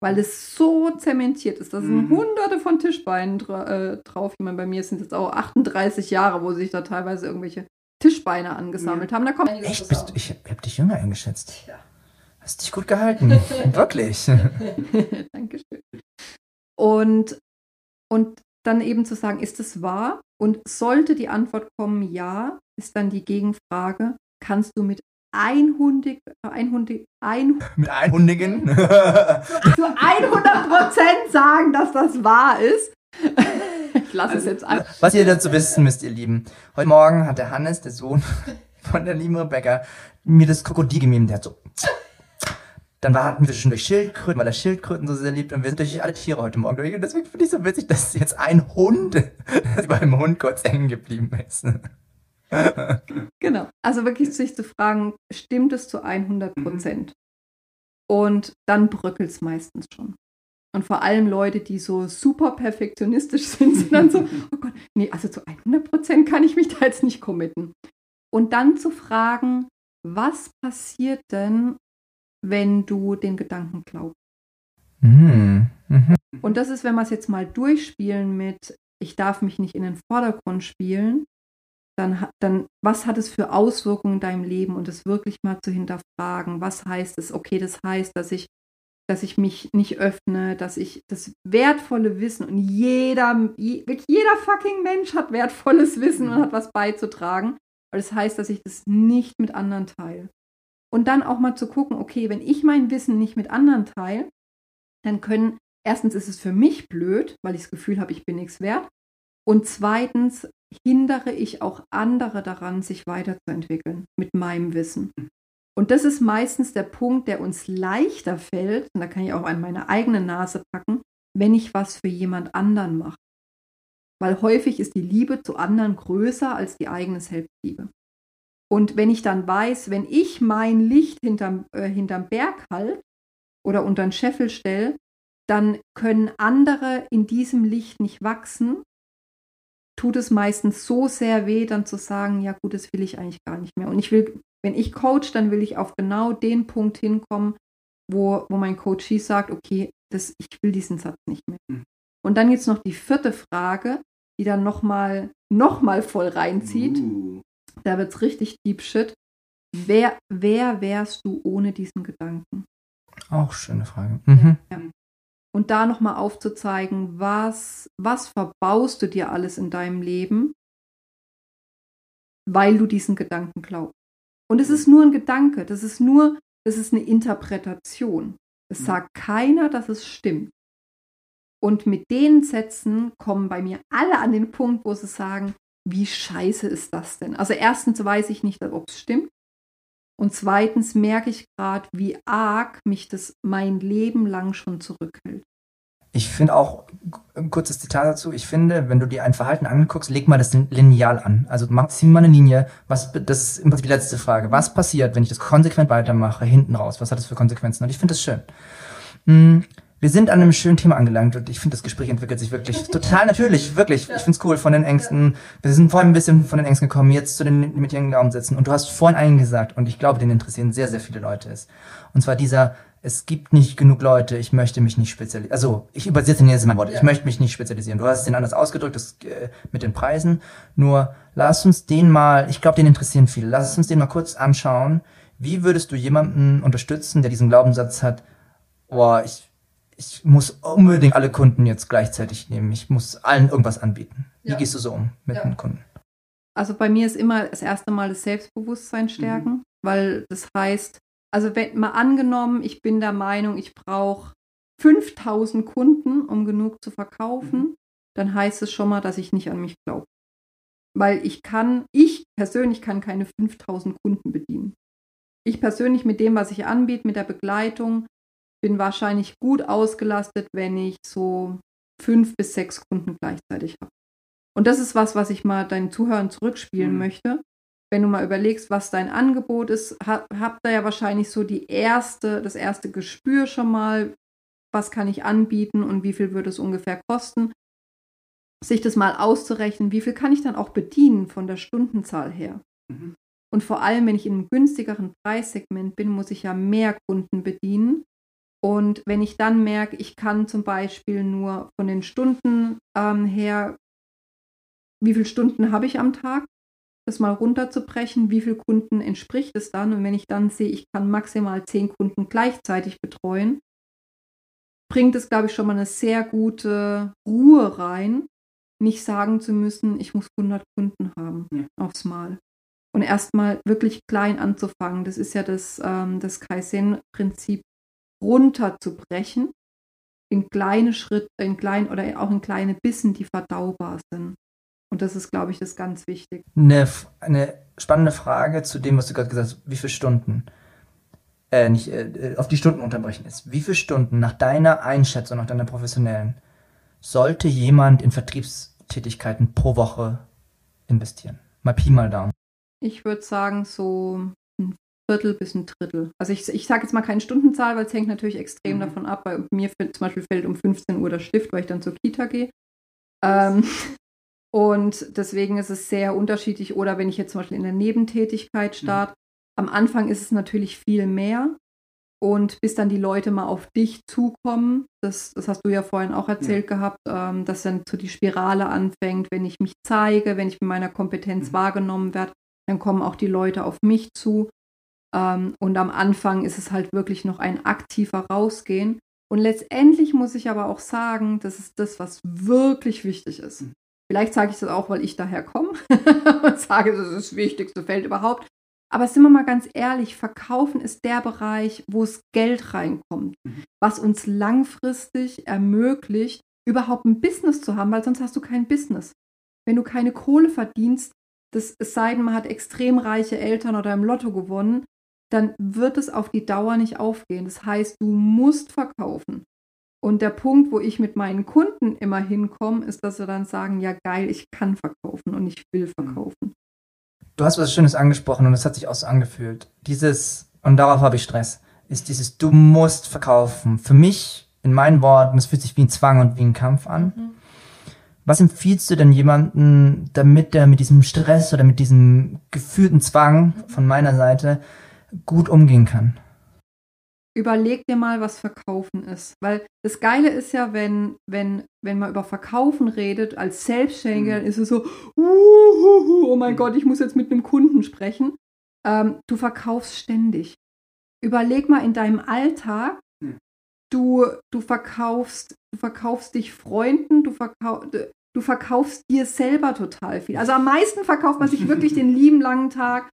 Weil es so zementiert ist. Da sind Mhm. hunderte von Tischbeinen dra äh, drauf. Ich meine, bei mir sind es auch 38 Jahre, wo sich da teilweise irgendwelche Tischbeine angesammelt haben. Da kommt Echt? Bist du, ich hab dich jünger eingeschätzt. Ja. Hast dich gut gehalten. Wirklich. Dankeschön. Und, und dann eben zu sagen, ist es wahr? Und sollte die Antwort kommen, ja, ist dann die Gegenfrage, kannst du mit einhundig, einhundig, ein, Mit Einhundigen. zu 100 Prozent sagen, dass das wahr ist? ich lasse es jetzt an. Was ihr dazu wissen müsst, ihr Lieben. Heute Morgen hat der Hannes, der Sohn von der lieben Rebecca, mir das Krokodil gegeben. Der hat so Dann warten wir schon durch Schildkröten, weil er Schildkröten so sehr liebt. Und wir sind durch alle Tiere heute Morgen durch. Und deswegen finde ich so witzig, dass jetzt ein Hund, beim Hund kurz hängen geblieben ist. Genau. Also wirklich sich zu fragen, stimmt es zu 100 Prozent? Und dann bröckelt es meistens schon. Und vor allem Leute, die so super perfektionistisch sind, sind dann so, oh Gott, nee, also zu 100 Prozent kann ich mich da jetzt nicht committen. Und dann zu fragen, was passiert denn, wenn du den Gedanken glaubst? Mhm. Mhm. Und das ist, wenn wir es jetzt mal durchspielen mit, ich darf mich nicht in den Vordergrund spielen, dann, dann was hat es für Auswirkungen in deinem Leben und es wirklich mal zu hinterfragen. Was heißt es? Okay, das heißt, dass ich, dass ich mich nicht öffne, dass ich das wertvolle Wissen und jeder, jeder fucking Mensch hat wertvolles Wissen und hat was beizutragen. Aber das heißt, dass ich das nicht mit anderen teile. Und dann auch mal zu gucken, okay, wenn ich mein Wissen nicht mit anderen teile, dann können, erstens ist es für mich blöd, weil ich das Gefühl habe, ich bin nichts wert. Und zweitens hindere ich auch andere daran, sich weiterzuentwickeln mit meinem Wissen. Und das ist meistens der Punkt, der uns leichter fällt, und da kann ich auch an meine eigene Nase packen, wenn ich was für jemand anderen mache. Weil häufig ist die Liebe zu anderen größer als die eigene Selbstliebe. Und wenn ich dann weiß, wenn ich mein Licht hinterm, äh, hinterm Berg halte oder unter den Scheffel stelle, dann können andere in diesem Licht nicht wachsen. Tut es meistens so sehr weh, dann zu sagen, ja gut, das will ich eigentlich gar nicht mehr. Und ich will, wenn ich coach, dann will ich auf genau den Punkt hinkommen, wo, wo mein Coachie sagt, okay, das, ich will diesen Satz nicht mehr. Mhm. Und dann jetzt noch die vierte Frage, die dann nochmal noch mal voll reinzieht. Uh. Da wird es richtig deep shit. Wer, wer wärst du ohne diesen Gedanken? Auch schöne Frage. Mhm. Und da nochmal aufzuzeigen, was, was verbaust du dir alles in deinem Leben, weil du diesen Gedanken glaubst. Und es ist nur ein Gedanke, das ist nur, das ist eine Interpretation. Es sagt keiner, dass es stimmt. Und mit den Sätzen kommen bei mir alle an den Punkt, wo sie sagen, wie scheiße ist das denn? Also erstens weiß ich nicht, ob es stimmt. Und zweitens merke ich gerade, wie arg mich das mein Leben lang schon zurückhält. Ich finde auch, ein kurzes Zitat dazu, ich finde, wenn du dir ein Verhalten anguckst, leg mal das Lineal an. Also mach, zieh mal eine Linie. Was, das ist im Prinzip die letzte Frage. Was passiert, wenn ich das konsequent weitermache, hinten raus? Was hat das für Konsequenzen? Und ich finde das schön. Hm, Wir sind an einem schönen Thema angelangt und ich finde, das Gespräch entwickelt sich wirklich total natürlich, wirklich. Ich finde es cool von den Ängsten. Wir sind vorhin ein bisschen von den Ängsten gekommen, jetzt zu den mit ihren Glaubenssätzen. Und du hast vorhin einen gesagt und ich glaube, den interessieren sehr, sehr viele Leute ist. Und zwar dieser, es gibt nicht genug Leute, ich möchte mich nicht spezialisieren. Also, ich übersetze jetzt mein Wort, ich möchte mich nicht spezialisieren. Du hast den anders ausgedrückt, das, äh, mit den Preisen. Nur, lass uns den mal, ich glaube, den interessieren viele. Lass uns den mal kurz anschauen. Wie würdest du jemanden unterstützen, der diesen Glaubenssatz hat, boah, ich, ich muss unbedingt alle Kunden jetzt gleichzeitig nehmen. Ich muss allen irgendwas anbieten. Wie Ja. gehst du so um mit Ja. den Kunden? Also bei mir ist immer das erste Mal das Selbstbewusstsein stärken, weil das heißt, also wenn mal angenommen, ich bin der Meinung, ich brauche 5000 Kunden, um genug zu verkaufen, dann heißt es schon mal, dass ich nicht an mich glaube. Weil ich kann, ich persönlich kann keine 5000 Kunden bedienen. Ich persönlich mit dem, was ich anbiete, mit der Begleitung, bin wahrscheinlich gut ausgelastet, wenn ich so fünf bis sechs Kunden gleichzeitig habe. Und das ist was, was ich mal deinen Zuhörern zurückspielen Mhm. möchte. Wenn du mal überlegst, was dein Angebot ist, ha- habt ihr ja wahrscheinlich so die erste, das erste Gespür schon mal, was kann ich anbieten und wie viel würde es ungefähr kosten. Sich das mal auszurechnen, wie viel kann ich dann auch bedienen von der Stundenzahl her. Mhm. Und vor allem, wenn ich in einem günstigeren Preissegment bin, muss ich ja mehr Kunden bedienen. Und wenn ich dann merke, ich kann zum Beispiel nur von den Stunden ähm, her, wie viele Stunden habe ich am Tag, das mal runterzubrechen, wie viele Kunden entspricht es dann? Und wenn ich dann sehe, ich kann maximal zehn Kunden gleichzeitig betreuen, bringt es, glaube ich, schon mal eine sehr gute Ruhe rein, nicht sagen zu müssen, ich muss 100 Kunden haben Ja. aufs Mal. Und erstmal wirklich klein anzufangen. Das ist ja das, ähm, das Kaizen-Prinzip, runterzubrechen in kleine Schritte, in klein oder auch in kleine Bissen, die verdaubar sind. Und das ist, glaube ich, das ganz wichtig. Eine, eine spannende Frage zu dem, was du gerade gesagt hast. Wie viele Stunden? äh, nicht, äh, auf die Stunden unterbrechen ist. Wie viele Stunden nach deiner Einschätzung, nach deiner professionellen, sollte jemand in Vertriebstätigkeiten pro Woche investieren? Mal Pi mal Daumen. Ich würde sagen, so ein Viertel bis ein Drittel. Also ich, ich sage jetzt mal keine Stundenzahl, weil es hängt natürlich extrem Mhm. davon ab. Bei mir fällt- zum Beispiel fällt um 15 Uhr der Stift, weil ich dann zur Kita gehe. Ähm, und deswegen ist es sehr unterschiedlich. Oder wenn ich jetzt zum Beispiel in der Nebentätigkeit starte, am Anfang ist es natürlich viel mehr. Und bis dann die Leute mal auf dich zukommen, das, das hast du ja vorhin auch erzählt gehabt, ähm, dass dann so die Spirale anfängt, wenn ich mich zeige, wenn ich mit meiner Kompetenz Mhm. wahrgenommen werde, dann kommen auch die Leute auf mich zu. Ähm, und am Anfang ist es halt wirklich noch ein aktiver Rausgehen. Und letztendlich muss ich aber auch sagen, das ist das, was wirklich wichtig ist. Mhm. Vielleicht sage ich das auch, weil ich daher komme und sage, das ist das wichtigste Feld überhaupt. Aber sind wir mal ganz ehrlich, Verkaufen ist der Bereich, wo es Geld reinkommt, Mhm. was uns langfristig ermöglicht, überhaupt ein Business zu haben, weil sonst hast du kein Business. Wenn du keine Kohle verdienst, das, es sei denn, man hat extrem reiche Eltern oder im Lotto gewonnen, dann wird es auf die Dauer nicht aufgehen. Das heißt, du musst verkaufen. Und der Punkt, wo ich mit meinen Kunden immer hinkomme, ist, dass sie dann sagen, ja geil, ich kann verkaufen und ich will verkaufen. Du hast was Schönes angesprochen und das hat sich auch so angefühlt. Dieses, und darauf habe ich Stress, ist dieses, du musst verkaufen. Für mich, in meinen Worten, es fühlt sich wie ein Zwang und wie ein Kampf an. Was empfiehlst du denn jemandem, damit der mit diesem Stress oder mit diesem gefühlten Zwang von meiner Seite gut umgehen kann? Überleg dir mal, was Verkaufen ist. Weil das Geile ist ja, wenn, wenn, wenn man über Verkaufen redet, als Selbstständiger, Mhm. dann ist es so, "Uhuhu, oh mein Mhm. Gott, ich muss jetzt mit einem Kunden sprechen. Ähm, du verkaufst ständig. Überleg mal in deinem Alltag, Mhm. du, du verkaufst, du verkaufst dich Freunden, du, verkau du verkaufst dir selber total viel. Also am meisten verkauft man sich wirklich den lieben langen Tag.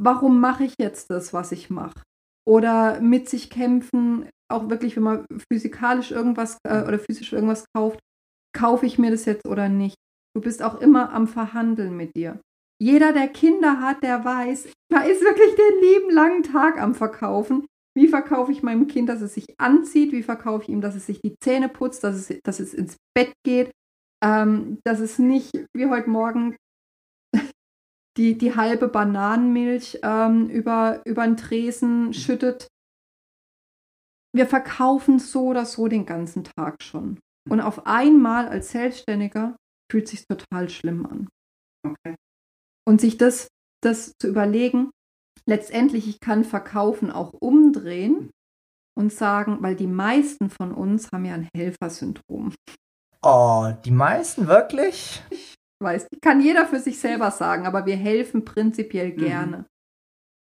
Warum mache ich jetzt das, was ich mache? Oder mit sich kämpfen, auch wirklich, wenn man physikalisch irgendwas äh, oder physisch irgendwas kauft, kaufe ich mir das jetzt oder nicht? Du bist auch immer am Verhandeln mit dir. Jeder, der Kinder hat, der weiß, da ist wirklich den lieben langen Tag am Verkaufen. Wie verkaufe ich meinem Kind, dass es sich anzieht? Wie verkaufe ich ihm, dass es sich die Zähne putzt, dass es, dass es ins Bett geht? Ähm, dass es nicht wie heute Morgen die, die halbe Bananenmilch ähm, über, über den Tresen schüttet. Wir verkaufen so oder so den ganzen Tag schon. Und auf einmal als Selbstständiger fühlt sich total schlimm an. Okay. Und sich das, das zu überlegen, letztendlich, ich kann Verkaufen auch umdrehen und sagen, weil die meisten von uns haben ja ein Helfersyndrom. Oh, die meisten wirklich? Weiß, kann jeder für sich selber sagen, aber wir helfen prinzipiell Mhm. gerne.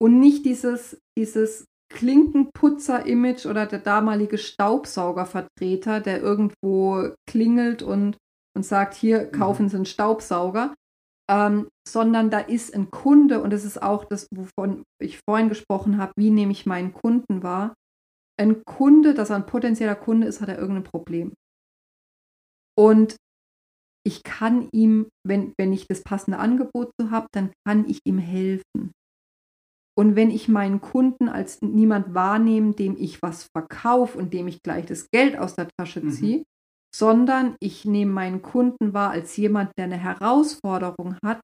Und nicht dieses, dieses Klinkenputzer-Image oder der damalige Staubsaugervertreter, der irgendwo klingelt und, und sagt, hier, Mhm. kaufen Sie einen Staubsauger. Ähm, sondern da ist ein Kunde und das ist auch das, wovon ich vorhin gesprochen habe, wie nehme ich meinen Kunden wahr. Ein Kunde, dass er ein potenzieller Kunde ist, hat er irgendein Problem. Und ich kann ihm, wenn, wenn ich das passende Angebot so habe, dann kann ich ihm helfen. Und wenn ich meinen Kunden als niemand wahrnehme, dem ich was verkaufe und dem ich gleich das Geld aus der Tasche Mhm. ziehe, sondern ich nehme meinen Kunden wahr als jemand, der eine Herausforderung hat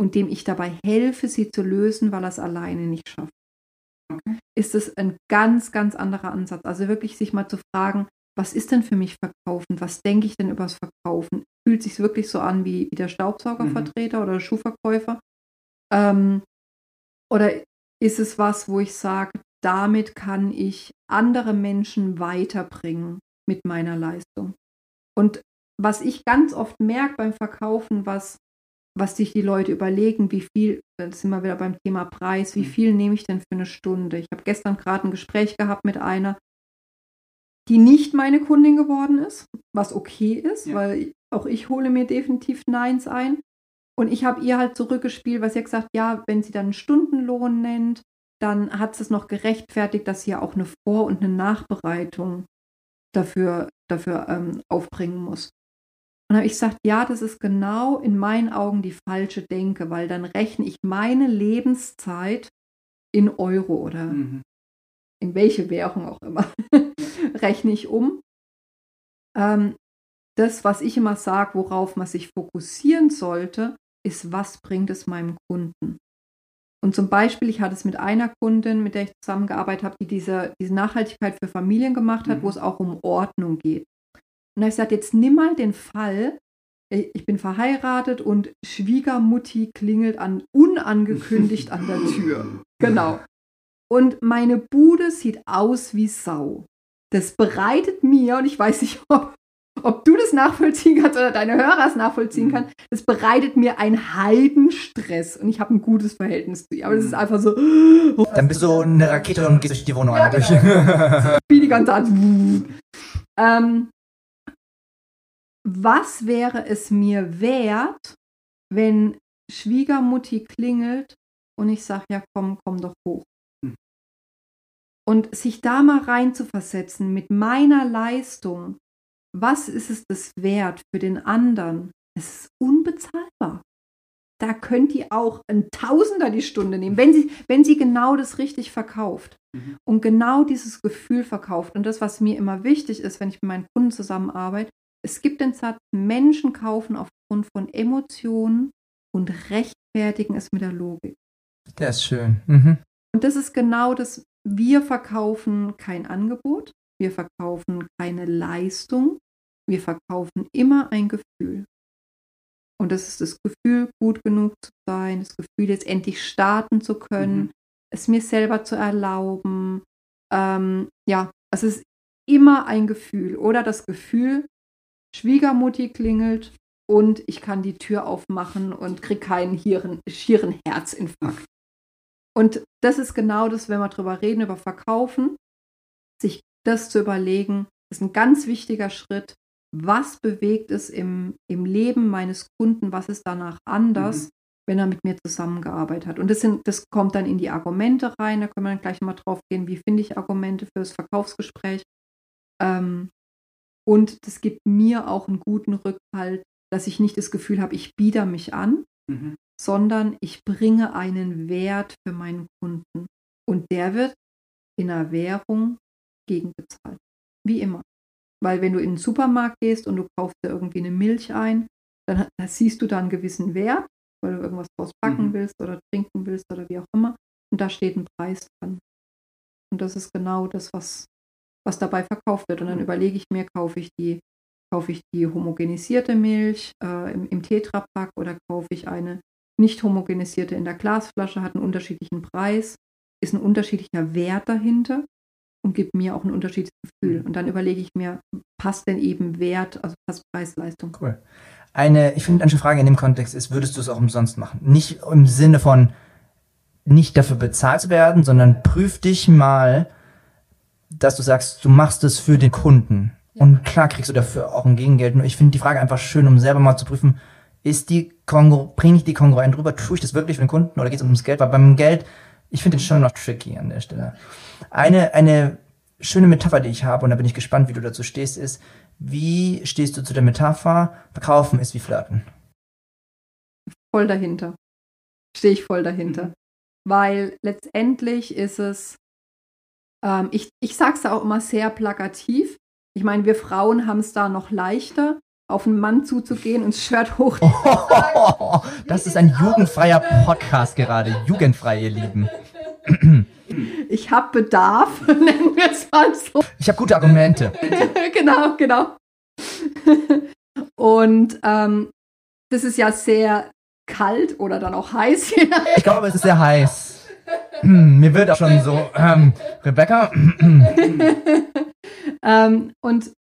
und dem ich dabei helfe, sie zu lösen, weil er es alleine nicht schafft, Okay. ist es ein ganz, ganz anderer Ansatz. Also wirklich sich mal zu fragen, was ist denn für mich Verkaufen? Was denke ich denn über das Verkaufen? Fühlt sich wirklich so an wie, wie der Staubsaugervertreter oder der Schuhverkäufer? Ähm, oder ist es was, wo ich sage, damit kann ich andere Menschen weiterbringen mit meiner Leistung? Und was ich ganz oft merke beim Verkaufen, was, was sich die Leute überlegen, wie viel, da sind wir wieder beim Thema Preis, wie Mhm. viel nehme ich denn für eine Stunde? Ich habe gestern gerade ein Gespräch gehabt mit einer, die nicht meine Kundin geworden ist, was okay ist, Ja. weil auch ich hole mir definitiv Neins ein. Und ich habe ihr halt zurückgespielt, was sie hat gesagt, ja, wenn sie dann einen Stundenlohn nennt, dann hat sie es noch gerechtfertigt, dass sie ja auch eine Vor- und eine Nachbereitung dafür, dafür ähm, aufbringen muss. Und dann habe ich gesagt, ja, das ist genau in meinen Augen die falsche Denke, weil dann rechne ich meine Lebenszeit in Euro oder Mhm. in welche Währung auch immer, rechne ich um. Ähm, das, was ich immer sage, worauf man sich fokussieren sollte, ist, was bringt es meinem Kunden? Und zum Beispiel, ich hatte es mit einer Kundin, mit der ich zusammengearbeitet habe, die diese, diese Nachhaltigkeit für Familien gemacht hat, mhm. wo es auch um Ordnung geht. Und da ich gesagt, jetzt nimm mal den Fall, ich bin verheiratet und Schwiegermutti klingelt an, unangekündigt an der Tür. Genau. Und meine Bude sieht aus wie Sau. Das bereitet mir, und ich weiß nicht, ob ob du das nachvollziehen kannst oder deine Hörer es nachvollziehen mhm. kann, das bereitet mir einen Heidenstress und ich habe ein gutes Verhältnis zu ihr. Aber das ist mhm. einfach so. Dann bist du eine Rakete und gehst durch die Wohnung ja, durch. Genau. Wie die ganze Zeit. ähm, was wäre es mir wert, wenn Schwiegermutti klingelt und ich sage, ja komm, komm doch hoch. Hm. Und sich da mal rein zu versetzen mit meiner Leistung, was ist es das wert für den anderen? Es ist unbezahlbar. Da könnt ihr auch ein Tausender die Stunde nehmen, wenn sie, wenn sie genau das richtig verkauft mhm. und genau dieses Gefühl verkauft. Und das, was mir immer wichtig ist, wenn ich mit meinen Kunden zusammenarbeite, es gibt den Satz, Menschen kaufen aufgrund von Emotionen und rechtfertigen es mit der Logik. Der ist schön. Mhm. Und das ist genau das, wir verkaufen kein Angebot, wir verkaufen keine Leistung, wir verkaufen immer ein Gefühl. Und das ist das Gefühl, gut genug zu sein, das Gefühl, jetzt endlich starten zu können, mhm. es mir selber zu erlauben. Ähm, ja, es ist immer ein Gefühl. Oder das Gefühl, Schwiegermutti klingelt und ich kann die Tür aufmachen und kriege keinen schieren, schieren Herzinfarkt. Und das ist genau das, wenn wir darüber reden, über Verkaufen, sich das zu überlegen, ist ein ganz wichtiger Schritt, was bewegt es im, im Leben meines Kunden, was ist danach anders, mhm. wenn er mit mir zusammengearbeitet hat. Und das, sind, das kommt dann in die Argumente rein, da können wir dann gleich mal drauf gehen, wie finde ich Argumente für das Verkaufsgespräch. Ähm, und das gibt mir auch einen guten Rückhalt, dass ich nicht das Gefühl habe, ich bieder mich an, mhm. sondern ich bringe einen Wert für meinen Kunden. Und der wird in einer Währung gegenbezahlt. Wie immer. Weil wenn du in den Supermarkt gehst und du kaufst dir irgendwie eine Milch ein, dann, siehst du da einen gewissen Wert, weil du irgendwas draus backen mhm. willst oder trinken willst oder wie auch immer. Und da steht ein Preis dran. Und das ist genau das, was, was dabei verkauft wird. Und dann mhm. überlege ich mir, kaufe ich die, kaufe ich die homogenisierte Milch äh, im, im Tetrapack oder kaufe ich eine nicht homogenisierte in der Glasflasche, hat einen unterschiedlichen Preis, ist ein unterschiedlicher Wert dahinter und gibt mir auch ein unterschiedliches Gefühl. Und dann überlege ich mir, passt denn eben Wert, also passt Preis-Leistung. Cool. Eine, ich finde, eine Frage in dem Kontext ist, würdest du es auch umsonst machen? Nicht im Sinne von nicht dafür bezahlt zu werden, sondern prüf dich mal, dass du sagst, du machst es für den Kunden. Ja. Und klar kriegst du dafür auch ein Gegengeld. Nur ich finde die Frage einfach schön, um selber mal zu prüfen, ist die bringe ich die Kongruent rüber? Tue ich das wirklich für den Kunden oder geht es ums Geld? Weil beim Geld, ich finde den schon noch tricky an der Stelle. Eine, eine schöne Metapher, die ich habe, und da bin ich gespannt, wie du dazu stehst, ist, wie stehst du zu der Metapher, verkaufen ist wie flirten? Voll dahinter. Stehe ich voll dahinter. Mhm. Weil letztendlich ist es, ähm, ich, ich sage es auch immer sehr plakativ. Ich meine, wir Frauen haben es da noch leichter, auf einen Mann zuzugehen und das Shirt hoch. Oh, das ist ein jugendfreier Podcast gerade. Jugendfrei, ihr Lieben. ich habe Bedarf, nennen wir es mal so. Ich habe gute Argumente. genau, genau. Und ähm, das ist ja sehr kalt oder dann auch heiß. ich glaube, es ist sehr heiß. Hm, mir wird auch schon so, ähm, Rebecca. ähm, und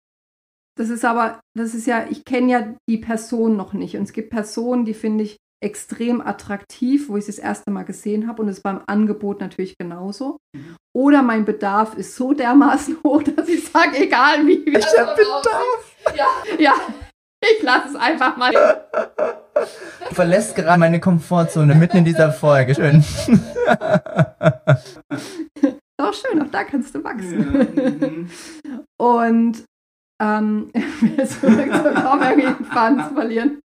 das ist aber, das ist ja, ich kenne ja die Person noch nicht. Und es gibt Personen, die finde ich extrem attraktiv, wo ich es das erste Mal gesehen habe und es beim Angebot natürlich genauso. Mhm. Oder mein Bedarf ist so dermaßen hoch, dass ich sage, egal wie. wie also, Bedarf? Ja. ja, ich lasse es einfach mal. Du verlässt gerade meine Komfortzone mitten in dieser Folge. Schön. Auch schön, auch da kannst du wachsen. Ja. Und ähm, Faden zu verlieren.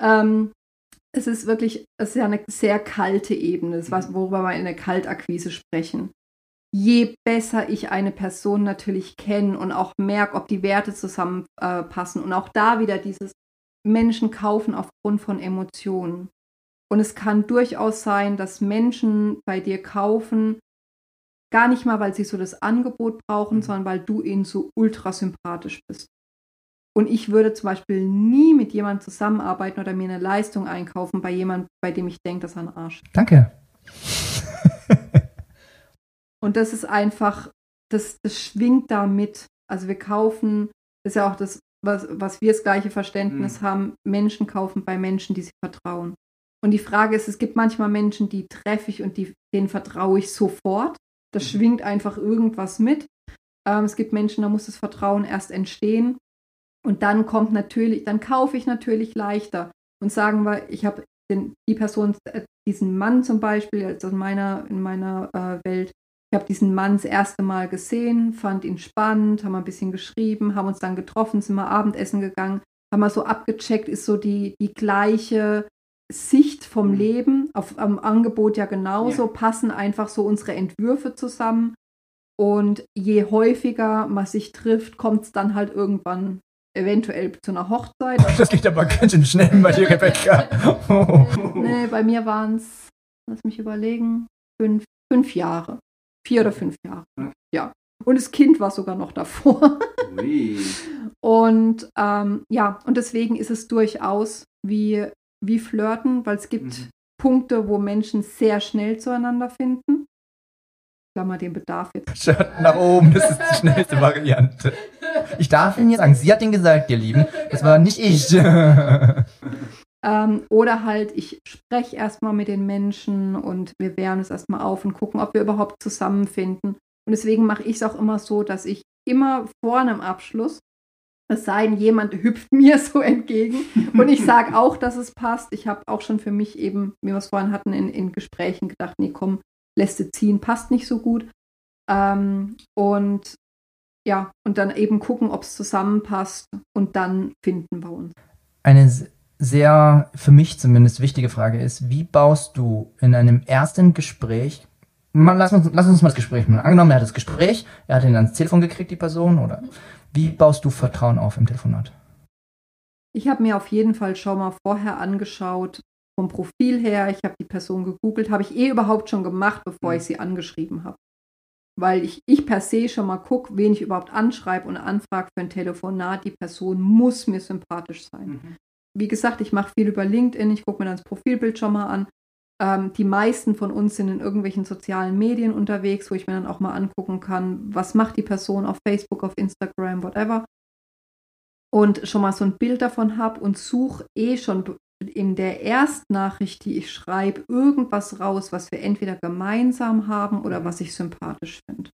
Ähm, es ist wirklich, es ist ja eine sehr kalte Ebene, was, worüber wir in der Kaltakquise sprechen. je besser ich eine Person natürlich kenne und auch merke, ob die Werte zusammenpassen äh, und auch da wieder dieses Menschen kaufen aufgrund von Emotionen. Und es kann durchaus sein, dass Menschen bei dir kaufen, gar nicht mal, weil sie so das Angebot brauchen, mhm. sondern weil du ihnen so ultra sympathisch bist. Und ich würde zum Beispiel nie mit jemandem zusammenarbeiten oder mir eine Leistung einkaufen bei jemandem, bei dem ich denke, das ist ein Arsch. Danke. Und das ist einfach, das, das schwingt da mit. Also wir kaufen, das ist ja auch das, was, was wir das gleiche Verständnis mhm. haben, Menschen kaufen bei Menschen, die sie vertrauen. Und die Frage ist, es gibt manchmal Menschen, die treffe ich und die, denen vertraue ich sofort. Das mhm. schwingt einfach irgendwas mit. Ähm, es gibt Menschen, da muss das Vertrauen erst entstehen. Und dann kommt natürlich, dann kaufe ich natürlich leichter. Und sagen wir, ich habe die Person, äh, diesen Mann zum Beispiel, also in meiner, in meiner äh, Welt, ich habe diesen Mann das erste Mal gesehen, fand ihn spannend, haben ein bisschen geschrieben, haben uns dann getroffen, sind mal Abendessen gegangen, haben mal so abgecheckt, ist so die, die gleiche Sicht vom mhm. Leben, auf, am Angebot ja genauso, ja. passen einfach so unsere Entwürfe zusammen. Und je häufiger man sich trifft, kommt es dann halt irgendwann eventuell zu einer Hochzeit. Das geht aber ganz schön schnell bei dir, Rebecca. nee, bei mir waren es, lass mich überlegen, fünf, fünf Jahre. Vier oder fünf Jahre. Ja. Und das Kind war sogar noch davor. und ähm, ja, und deswegen ist es durchaus wie, wie Flirten, weil es gibt mhm. Punkte, wo Menschen sehr schnell zueinander finden. Klammer den Bedarf jetzt. Schaut nach oben, das ist die schnellste Variante. Ich darf Ihnen jetzt sagen, sie hat ihn gesagt, ihr Lieben. Das war nicht ich. Ähm, oder halt, ich spreche erstmal mit den Menschen und wir wärmen es erstmal auf und gucken, ob wir überhaupt zusammenfinden. Und deswegen mache ich es auch immer so, dass ich immer vor einem Abschluss, es sei denn, jemand hüpft mir so entgegen und ich sage auch, dass es passt. Ich habe auch schon für mich eben, wie wir es vorhin hatten, in, in Gesprächen gedacht, nee, komm, lässt du ziehen, passt nicht so gut. Ähm, und ja, und dann eben gucken, ob es zusammenpasst und dann finden wir uns. Eine sehr, für mich zumindest, wichtige Frage ist, wie baust du in einem ersten Gespräch, mal, lass, uns, lass uns mal das Gespräch machen. Angenommen, er hat das Gespräch, er hat ihn ans Telefon gekriegt, die Person, oder wie baust du Vertrauen auf im Telefonat? Ich habe mir auf jeden Fall schon mal vorher angeschaut, vom Profil her, ich habe die Person gegoogelt, habe ich eh überhaupt schon gemacht, bevor ich sie angeschrieben habe. Weil ich, ich per se schon mal gucke, wen ich überhaupt anschreibe und anfrage für ein Telefonat. Die Person muss mir sympathisch sein. Mhm wie gesagt, ich mache viel über LinkedIn, ich gucke mir dann das Profilbild schon mal an. Ähm, die meisten von uns sind in irgendwelchen sozialen Medien unterwegs, wo ich mir dann auch mal angucken kann, was macht die Person auf Facebook, auf Instagram, whatever. Und schon mal so ein Bild davon habe und suche eh schon in der Erstnachricht, die ich schreibe, irgendwas raus, was wir entweder gemeinsam haben oder was ich sympathisch finde.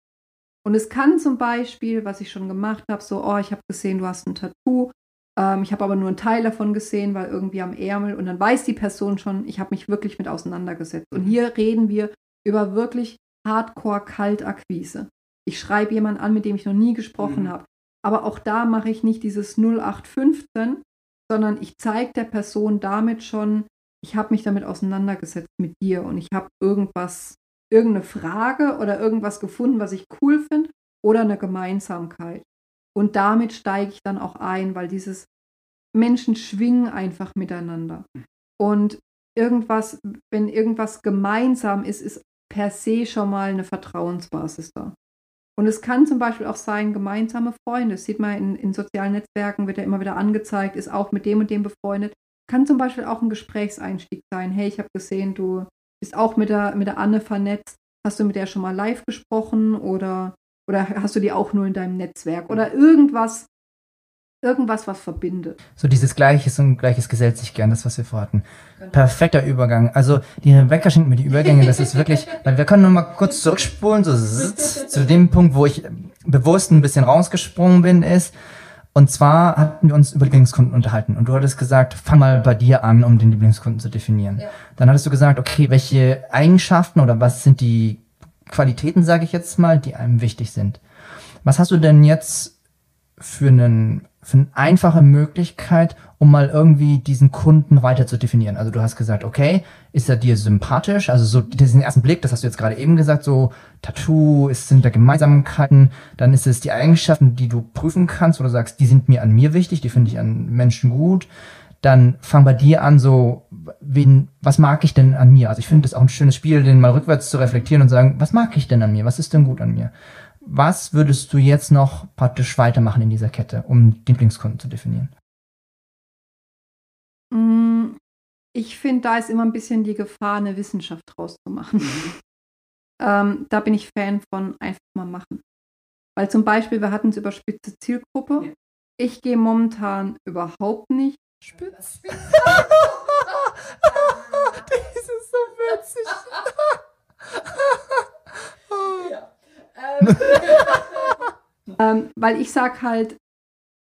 Und es kann zum Beispiel, was ich schon gemacht habe, so, oh, ich habe gesehen, du hast ein Tattoo, ähm, ich habe aber nur einen Teil davon gesehen, weil irgendwie am Ärmel und dann weiß die Person schon, ich habe mich wirklich mit auseinandergesetzt. Und hier reden wir über wirklich Hardcore-Kaltakquise. Ich schreibe jemanden an, mit dem ich noch nie gesprochen mhm. habe. Aber auch da mache ich nicht dieses 0815, sondern ich zeige der Person damit schon, ich habe mich damit auseinandergesetzt mit dir und ich habe irgendwas, irgendeine Frage oder irgendwas gefunden, was ich cool finde oder eine Gemeinsamkeit. Und damit steige ich dann auch ein, weil dieses Menschen schwingen einfach miteinander. Und irgendwas, wenn irgendwas gemeinsam ist, ist per se schon mal eine Vertrauensbasis da. Und es kann zum Beispiel auch sein, gemeinsame Freunde. Das sieht man in, in sozialen Netzwerken, wird ja immer wieder angezeigt, ist auch mit dem und dem befreundet. Kann zum Beispiel auch ein Gesprächseinstieg sein. Hey, ich habe gesehen, du bist auch mit der, mit der Anne vernetzt. Hast du mit der schon mal live gesprochen oder oder hast du die auch nur in deinem Netzwerk? Oder irgendwas, irgendwas, was verbindet. So dieses Gleiches und Gleiches gesellt sich gern, das, was wir vorhatten. Genau. Perfekter Übergang. Also die Rebecca schenkt mir die Übergänge, das ist wirklich, weil wir können nur mal kurz zurückspulen, so zu dem Punkt, wo ich bewusst ein bisschen rausgesprungen bin, ist, und zwar hatten wir uns über Lieblingskunden unterhalten und du hattest gesagt, fang mal bei dir an, um den Lieblingskunden zu definieren. Ja. Dann hattest du gesagt, okay, welche Eigenschaften oder was sind die Qualitäten, sage ich jetzt mal, die einem wichtig sind. Was hast du denn jetzt für einen für eine einfache Möglichkeit, um mal irgendwie diesen Kunden weiter zu definieren? Also du hast gesagt, okay, ist er dir sympathisch? Also so diesen ersten Blick, das hast du jetzt gerade eben gesagt, so Tattoo, ist, sind da Gemeinsamkeiten, dann ist es die Eigenschaften, die du prüfen kannst, du sagst, die sind mir an mir wichtig, die finde ich an Menschen gut. Dann fang bei dir an, so, wen, was mag ich denn an mir? Also ich finde das auch ein schönes Spiel, den mal rückwärts zu reflektieren und sagen, was mag ich denn an mir? Was ist denn gut an mir? Was würdest du jetzt noch praktisch weitermachen in dieser Kette, um Lieblingskunden zu definieren? Mm, Ich finde, da ist immer ein bisschen die Gefahr, eine Wissenschaft draus zu machen. ähm, da bin ich Fan von einfach mal machen. Weil zum Beispiel, wir hatten es über spitze Zielgruppe. Ja. Ich gehe momentan überhaupt nicht. Spitz. das ist so witzig. Ähm, weil ich sage halt,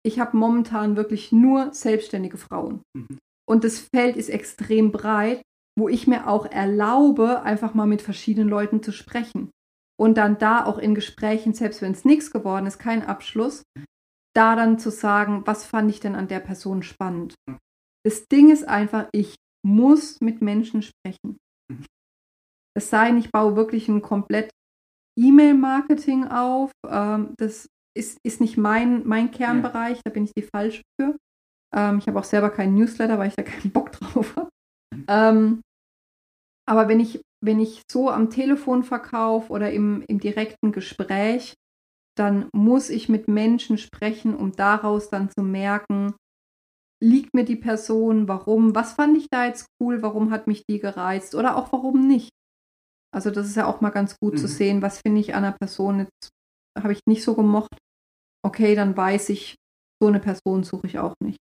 ich habe momentan wirklich nur selbstständige Frauen. Mhm. Und das Feld ist extrem breit, wo ich mir auch erlaube, einfach mal mit verschiedenen Leuten zu sprechen. Und dann da auch in Gesprächen, selbst wenn es nichts geworden ist, kein Abschluss, da dann zu sagen, was fand ich denn an der Person spannend. Das Ding ist einfach, ich muss mit Menschen sprechen. Es sei denn, ich baue wirklich ein komplett E-Mail-Marketing auf. Ähm, das ist, ist nicht mein, mein Kernbereich, da bin ich die falsche für. Ähm, ich habe auch selber keinen Newsletter, weil ich da keinen Bock drauf habe. Ähm, aber wenn ich, wenn ich so am Telefon verkaufe oder im, im direkten Gespräch, dann muss ich mit Menschen sprechen, um daraus dann zu merken, liegt mir die Person, warum, was fand ich da jetzt cool, warum hat mich die gereizt oder auch warum nicht. Also das ist ja auch mal ganz gut zu Mhm. sehen, was finde ich an einer Person jetzt, habe ich nicht so gemocht. Okay, dann weiß ich, so eine Person suche ich auch nicht.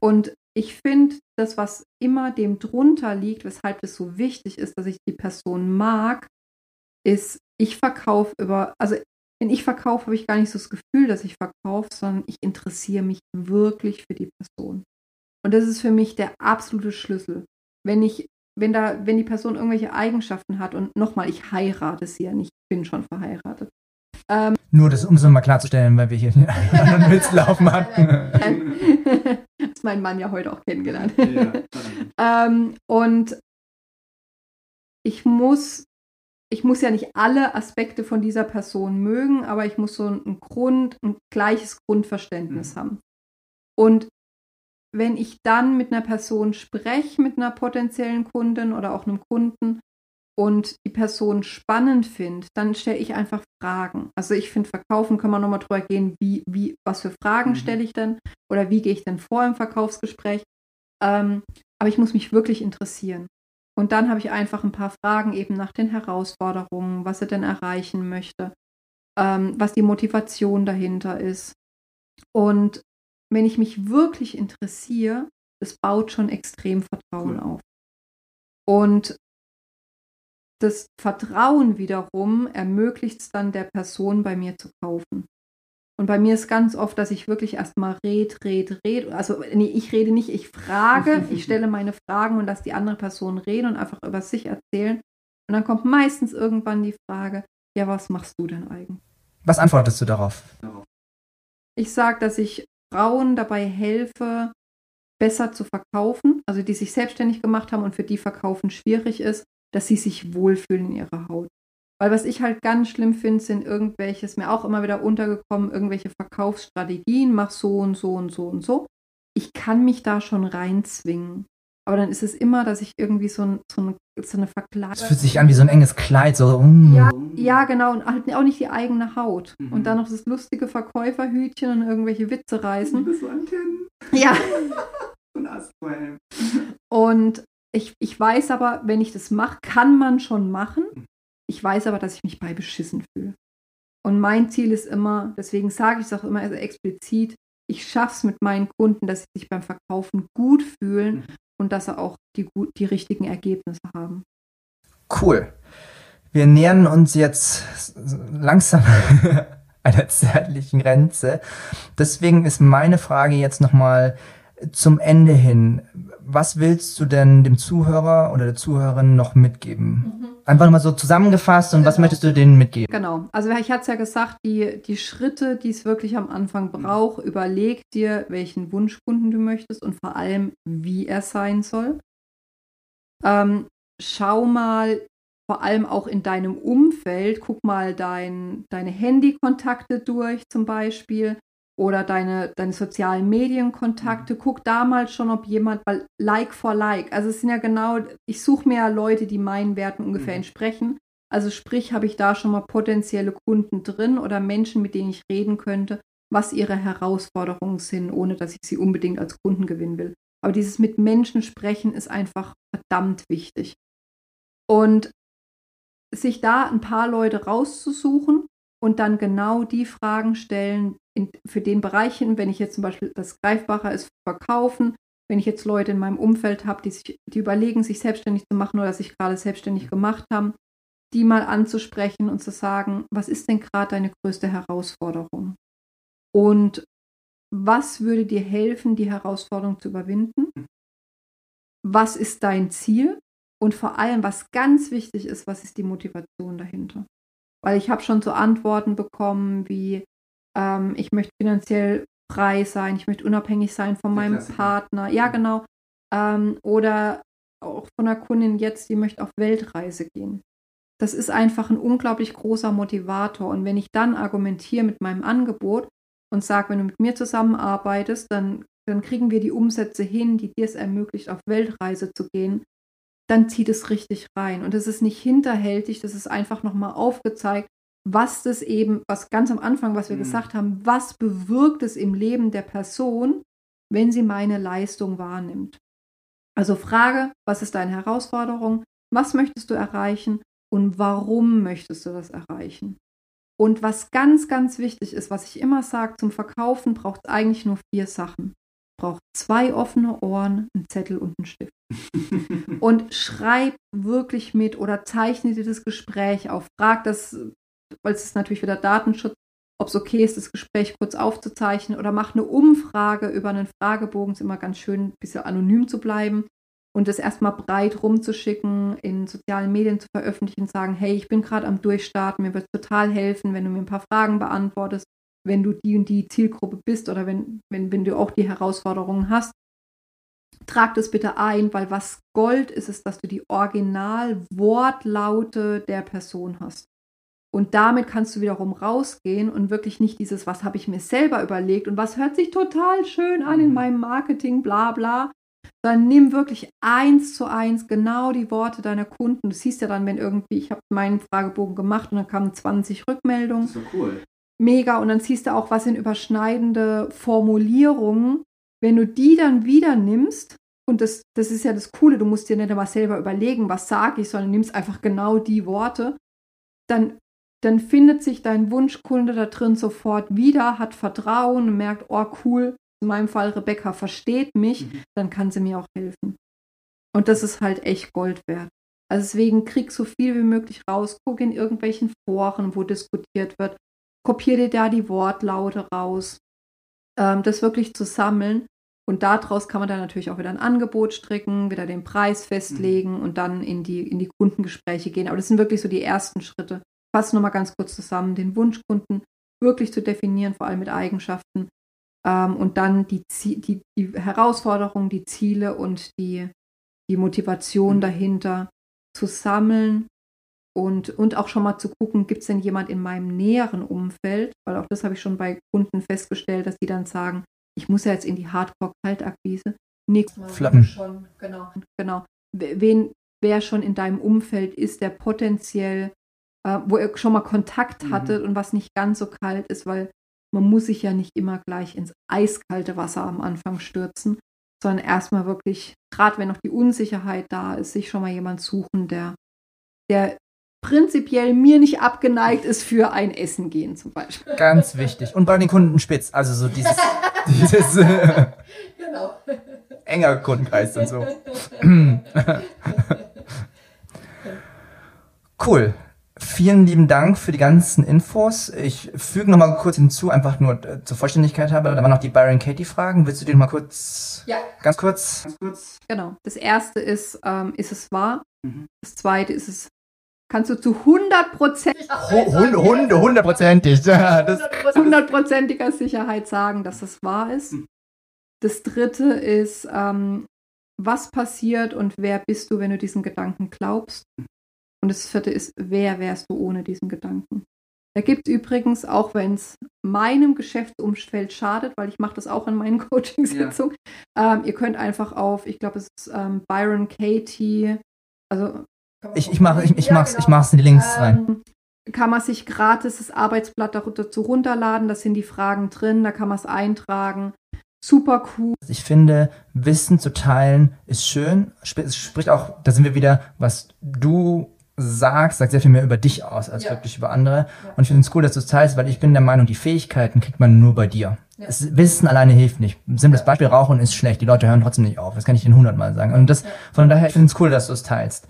Und ich finde, das, was immer dem drunter liegt, weshalb es so wichtig ist, dass ich die Person mag, ist, ich verkaufe über, also wenn ich verkaufe, habe ich gar nicht so das Gefühl, dass ich verkaufe, sondern ich interessiere mich wirklich für die Person. Und das ist für mich der absolute Schlüssel. Wenn ich, wenn da, wenn die Person irgendwelche Eigenschaften hat und nochmal, ich heirate sie ja nicht, ich bin schon verheiratet. Nur das, um es nochmal klarzustellen, weil wir hier anderen Witz laufen hatten. Hast meinen Mann ja heute auch kennengelernt. ähm, und ich muss, ich muss ja nicht alle Aspekte von dieser Person mögen, aber ich muss so ein Grund, ein gleiches Grundverständnis haben. Und wenn ich dann mit einer Person spreche, mit einer potenziellen Kundin oder auch einem Kunden und die Person spannend finde, dann stelle ich einfach Fragen. Also ich finde, verkaufen kann man nochmal drüber gehen, wie, wie, was für Fragen Mhm. stelle ich denn oder wie gehe ich denn vor im Verkaufsgespräch. Ähm, aber ich muss mich wirklich interessieren. Und dann habe ich einfach ein paar Fragen eben nach den Herausforderungen, was er denn erreichen möchte, ähm, was die Motivation dahinter ist. Und wenn ich mich wirklich interessiere, das baut schon extrem Vertrauen Cool. auf. Und das Vertrauen wiederum ermöglicht es dann der Person, bei mir zu kaufen. Und bei mir ist ganz oft, dass ich wirklich erstmal red, red, red. Also nee, ich rede nicht, ich frage, ich stelle meine Fragen und lasse die andere Person reden und einfach über sich erzählen. Und dann kommt meistens irgendwann die Frage, ja, was machst du denn eigentlich? Was antwortest du darauf? Ich sage, dass ich Frauen dabei helfe, besser zu verkaufen, also die sich selbstständig gemacht haben und für die Verkaufen schwierig ist, dass sie sich wohlfühlen in ihrer Haut. Weil was ich halt ganz schlimm finde, sind irgendwelche, ist mir auch immer wieder untergekommen, irgendwelche Verkaufsstrategien, mach so und so und so und so. Ich kann mich da schon reinzwingen. Aber dann ist es immer, dass ich irgendwie so, ein, so, eine, so eine Es Verkleidung. fühlt sich an wie so ein enges Kleid, so. mm. Ja, ja, genau. Und halt auch nicht die eigene Haut. Mhm. Und dann noch das lustige Verkäuferhütchen und irgendwelche Witze reißen. so Antennen. Ja. So ein Astral. Und ich, ich weiß aber, wenn ich das mache, kann man schon machen. Ich weiß aber, dass ich mich bei beschissen fühle. Und mein Ziel ist immer, deswegen sage ich es auch immer also explizit, ich schaffe es mit meinen Kunden, dass sie sich beim Verkaufen gut fühlen Mhm. und dass sie auch die, gut- die richtigen Ergebnisse haben. Cool. Wir nähern uns jetzt langsam einer zeitlichen Grenze. Deswegen ist meine Frage jetzt nochmal zum Ende hin. Was willst du denn dem Zuhörer oder der Zuhörerin noch mitgeben? Einfach mal so zusammengefasst und was Genau. möchtest du denen mitgeben? Genau. Also ich hatte es ja gesagt, die, die Schritte, die es wirklich am Anfang braucht, überleg dir, welchen Wunschkunden du möchtest und vor allem, wie er sein soll. Ähm, schau mal vor allem auch in deinem Umfeld, guck mal dein, deine Handykontakte durch zum Beispiel oder deine, deine sozialen Medienkontakte. Guck da mal schon, ob jemand, weil Like for Like, also es sind ja genau, ich suche mir ja Leute, die meinen Werten ungefähr Mhm. entsprechen. Also sprich, habe ich da schon mal potenzielle Kunden drin oder Menschen, mit denen ich reden könnte, was ihre Herausforderungen sind, ohne dass ich sie unbedingt als Kunden gewinnen will. Aber dieses mit Menschen sprechen ist einfach verdammt wichtig. Und sich da ein paar Leute rauszusuchen und dann genau die Fragen stellen in, für den Bereich hin, wenn ich jetzt zum Beispiel das Greifbarer ist, verkaufen, wenn ich jetzt Leute in meinem Umfeld habe, die, sich, die überlegen, sich selbstständig zu machen oder sich gerade selbstständig gemacht haben, die mal anzusprechen und zu sagen, was ist denn gerade deine größte Herausforderung? Und was würde dir helfen, die Herausforderung zu überwinden? Was ist dein Ziel? Und vor allem, was ganz wichtig ist, was ist die Motivation dahinter? Weil ich habe schon so Antworten bekommen wie, ähm, ich möchte finanziell frei sein, ich möchte unabhängig sein von Der meinem Klassiker. Partner. Ja, genau. Ähm, oder auch von einer Kundin jetzt, die möchte auf Weltreise gehen. Das ist einfach ein unglaublich großer Motivator. Und wenn ich dann argumentiere mit meinem Angebot und sage, wenn du mit mir zusammenarbeitest, dann, dann kriegen wir die Umsätze hin, die dir es ermöglicht, auf Weltreise zu gehen, dann zieht es richtig rein. Und es ist nicht hinterhältig, das ist einfach nochmal aufgezeigt, was das eben, was ganz am Anfang, was wir Mhm. gesagt haben, was bewirkt es im Leben der Person, wenn sie meine Leistung wahrnimmt. Also Frage, was ist deine Herausforderung? Was möchtest du erreichen? Und warum möchtest du das erreichen? Und was ganz, ganz wichtig ist, was ich immer sage, zum Verkaufen braucht es eigentlich nur vier Sachen. Braucht zwei offene Ohren, einen Zettel und einen Stift. Und schreib wirklich mit oder zeichne dir das Gespräch auf. Frag das, weil es ist natürlich wieder Datenschutz, ob es okay ist, das Gespräch kurz aufzuzeichnen oder mach eine Umfrage über einen Fragebogen. Ist immer ganz schön, ein bisschen anonym zu bleiben und das erstmal breit rumzuschicken, in sozialen Medien zu veröffentlichen, sagen, hey, ich bin gerade am Durchstarten, mir wird es total helfen, wenn du mir ein paar Fragen beantwortest, wenn du die und die Zielgruppe bist oder wenn, wenn, wenn du auch die Herausforderungen hast. Trag das bitte ein, weil was Gold ist, ist, dass du die Original-Wortlaute der Person hast. Und damit kannst du wiederum rausgehen und wirklich nicht dieses, was habe ich mir selber überlegt und was hört sich total schön an in Mhm. meinem Marketing, bla bla, dann nimm wirklich eins zu eins genau die Worte deiner Kunden. Du siehst ja dann, wenn irgendwie, ich habe meinen Fragebogen gemacht und dann kamen 20 Rückmeldungen so cool. Mega. Und dann siehst du auch, was sind überschneidende Formulierungen. Wenn du die dann wieder nimmst, und das, das ist ja das Coole, du musst dir nicht einmal selber überlegen, was sage ich, sondern nimmst einfach genau die Worte, dann, dann findet sich dein Wunschkunde da drin sofort wieder, hat Vertrauen und merkt, oh cool, in meinem Fall Rebecca versteht mich, Mhm. dann kann sie mir auch helfen. Und das ist halt echt Gold wert. Also deswegen krieg so viel wie möglich raus, guck in irgendwelchen Foren, wo diskutiert wird, kopier dir da die Wortlaute raus, ähm, das wirklich zu sammeln. Und daraus kann man dann natürlich auch wieder ein Angebot stricken, wieder den Preis festlegen und dann in die, in die Kundengespräche gehen. Aber das sind wirklich so die ersten Schritte. Fassen nochmal ganz kurz zusammen, den Wunschkunden wirklich zu definieren, vor allem mit Eigenschaften. Ähm, und dann die, die, die Herausforderungen, die Ziele und die, die Motivation Mhm. dahinter zu sammeln und, und auch schon mal zu gucken, gibt es denn jemand in meinem näheren Umfeld, weil auch das habe ich schon bei Kunden festgestellt, dass die dann sagen, ich muss ja jetzt in die Hardcore-Kaltakquise. Nee, Flappen. Schon, genau. genau. Wen, wer schon in deinem Umfeld ist, der potenziell, äh, wo ihr schon mal Kontakt Mhm. hattet und was nicht ganz so kalt ist, weil man muss sich ja nicht immer gleich ins eiskalte Wasser am Anfang stürzen, sondern erstmal wirklich, gerade wenn noch die Unsicherheit da ist, sich schon mal jemand suchen, der, der prinzipiell mir nicht abgeneigt ist für ein Essen gehen zum Beispiel. Ganz wichtig. Und bei den Kunden spitz. Also so dieses, dieses äh, Genau. enger Kundenkreis und so. Cool. Vielen lieben Dank für die ganzen Infos. Ich füge noch mal kurz hinzu, einfach nur äh, zur Vollständigkeit habe. Da waren noch die Byron Katie Fragen. Willst du die noch mal kurz, Ja. ganz kurz? Ganz kurz. Genau. Das erste ist, ähm, ist es wahr? Mhm. Das zweite ist es kannst du zu 100 Prozent Hu- Hund- Hunde, hundertprozentig. Ja, hundertprozentiger Sicherheit sagen, dass das wahr ist. Das dritte ist, ähm, was passiert und wer bist du, wenn du diesen Gedanken glaubst? Und das vierte ist, wer wärst du ohne diesen Gedanken? Da gibt es übrigens, auch wenn es meinem Geschäftsumfeld schadet, weil ich mache das auch in meinen Coachingsitzungen, ähm, ihr könnt einfach auf, ich glaube, es ist ähm, Byron Katie, also ich, ich, mach, ich, ich, Ja, mach's, genau. ich mach's in die Links rein. ähm, kann man sich gratis das Arbeitsblatt dazu runterladen, da sind die Fragen drin, da kann man es eintragen. Super cool. Ich finde, Wissen zu teilen ist schön. Sp- Es spricht auch, da sind wir wieder, was du sagst, sagt sehr viel mehr über dich aus, als Ja. wirklich über andere. Ja. Und ich finde es cool, dass du es teilst, weil ich bin der Meinung, die Fähigkeiten kriegt man nur bei dir. Ja. Das Wissen alleine hilft nicht. Ein simples Beispiel, Rauchen ist schlecht. Die Leute hören trotzdem nicht auf. Das kann ich Ihnen hundertmal sagen. Und das, Ja. von daher, ich finde es cool, dass du es teilst.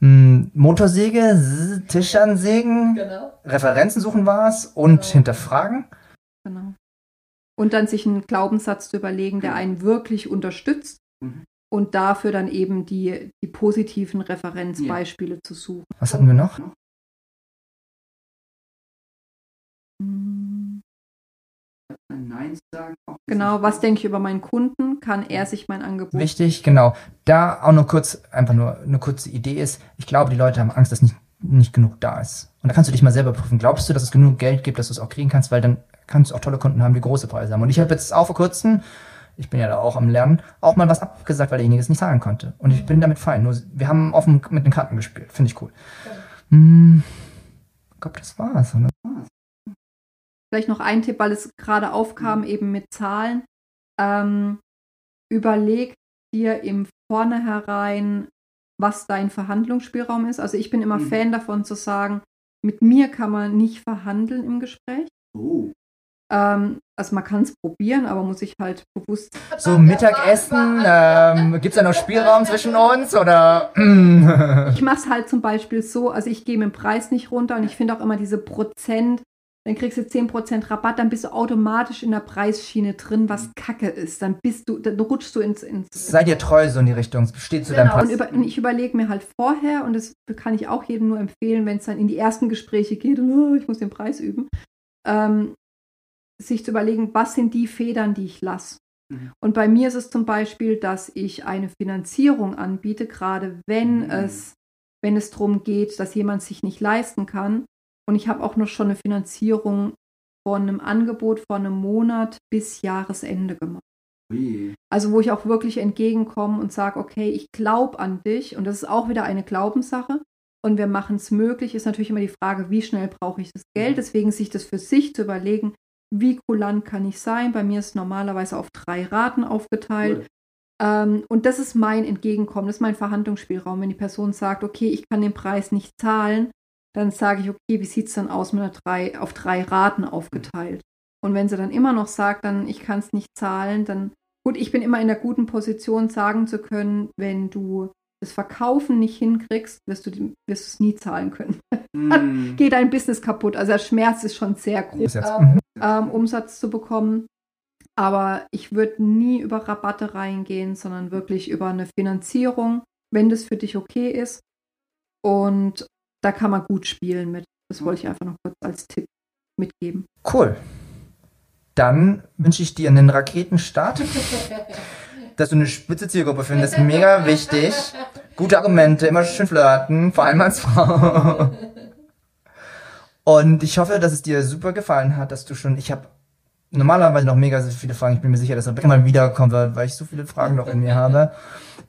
Hm, Motorsäge, S- Tischansägen, Genau. Referenzen suchen war's und Genau. hinterfragen. Genau. Und dann sich einen Glaubenssatz zu überlegen, der einen wirklich unterstützt Mhm. und dafür dann eben die, die positiven Referenzbeispiele zu suchen. Was hatten wir noch? Hm, Nein sagen. Genau, was denke ich über meinen Kunden? Kann er sich mein Angebot Wichtig, genau. Da auch nur kurz, einfach nur eine kurze Idee ist, ich glaube, die Leute haben Angst, dass nicht, nicht genug da ist. Und da kannst du dich mal selber prüfen. Glaubst du, dass es genug Geld gibt, dass du es auch kriegen kannst? Weil dann kannst du auch tolle Kunden haben, die große Preise haben. Und ich habe jetzt auch vor kurzem, ich bin ja da auch am Lernen, auch mal was abgesagt, weil derjenige es nicht zahlen konnte. Und ich bin damit fein. Nur, wir haben offen mit den Karten gespielt. Finde ich cool. Hm, ich glaube, das war's. Oder? Vielleicht noch ein Tipp, weil es gerade aufkam, eben mit Zahlen. Ähm, überleg dir im Vornherein, was dein Verhandlungsspielraum ist. Also ich bin immer Mhm. Fan davon zu sagen, mit mir kann man nicht verhandeln im Gespräch. Ähm, also man kann es probieren, aber muss ich halt bewusst. So, Mittagessen, ähm, gibt's da noch Spielraum zwischen uns? Oder? Ich mache es halt zum Beispiel so, also ich gehe mit dem Preis nicht runter und ich finde auch immer diese Prozent, dann kriegst du 10% Rabatt, dann bist du automatisch in der Preisschiene drin, was Kacke ist. Dann bist du, dann rutschst du ins, ins Sei dir treu so in die Richtung. Steht zu deinem Genau, Pass. Und, über, ich überlege mir halt vorher, und das kann ich auch jedem nur empfehlen, wenn es dann in die ersten Gespräche geht und oh, ich muss den Preis üben, ähm, sich zu überlegen, was sind die Federn, die ich lasse. Mhm. Und bei mir ist es zum Beispiel, dass ich eine Finanzierung anbiete, gerade wenn Mhm. es, wenn es darum geht, dass jemand sich nicht leisten kann. Und ich habe auch noch schon eine Finanzierung von einem Angebot von einem Monat bis Jahresende gemacht. Also wo ich auch wirklich entgegenkomme und sage, okay, ich glaube an dich. Und das ist auch wieder eine Glaubenssache. Und wir machen es möglich, ist natürlich immer die Frage, wie schnell brauche ich das Geld, deswegen sich das für sich zu überlegen, wie kulant kann ich sein, bei mir ist normalerweise auf drei Raten aufgeteilt. Ähm, und das ist mein Entgegenkommen, das ist mein Verhandlungsspielraum, wenn die Person sagt, okay, ich kann den Preis nicht zahlen, dann sage ich, okay, wie sieht es dann aus mit einer drei, auf drei Raten aufgeteilt und wenn sie dann immer noch sagt, dann ich kann es nicht zahlen, dann Gut, ich bin immer in der guten Position, sagen zu können, wenn du das Verkaufen nicht hinkriegst, wirst du es nie zahlen können. Mhm. Geht dein Business kaputt. Also der Schmerz ist schon sehr groß. Ähm, ähm, Umsatz zu bekommen. Aber ich würde nie über Rabatte reingehen, sondern wirklich über eine Finanzierung, wenn das für dich okay ist. Und da kann man gut spielen mit. Das wollte ich einfach noch kurz als Tipp mitgeben. Cool. Dann wünsche ich dir einen Raketenstart. Dass du eine spitze Zielgruppe findest, mega wichtig. Gute Argumente, immer schön flirten, vor allem als Frau. Und ich hoffe, dass es dir super gefallen hat, dass du schon, ich habe normalerweise noch mega viele Fragen. Ich bin mir sicher, dass Rebecca mal wiederkommen wird, weil ich so viele Fragen noch in mir habe.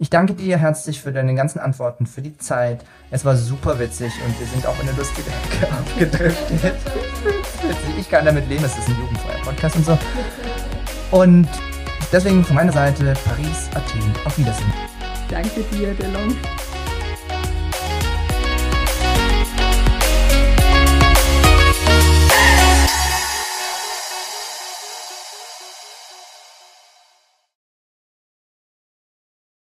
Ich danke dir herzlich für deine ganzen Antworten, für die Zeit. Es war super witzig und wir sind auch in eine lustige Ecke abgedriftet. Ich kann damit leben, es ist ein jugendfreier Podcast und so. Und deswegen von meiner Seite Paris, Athen, auf Wiedersehen. Danke dir, Delon.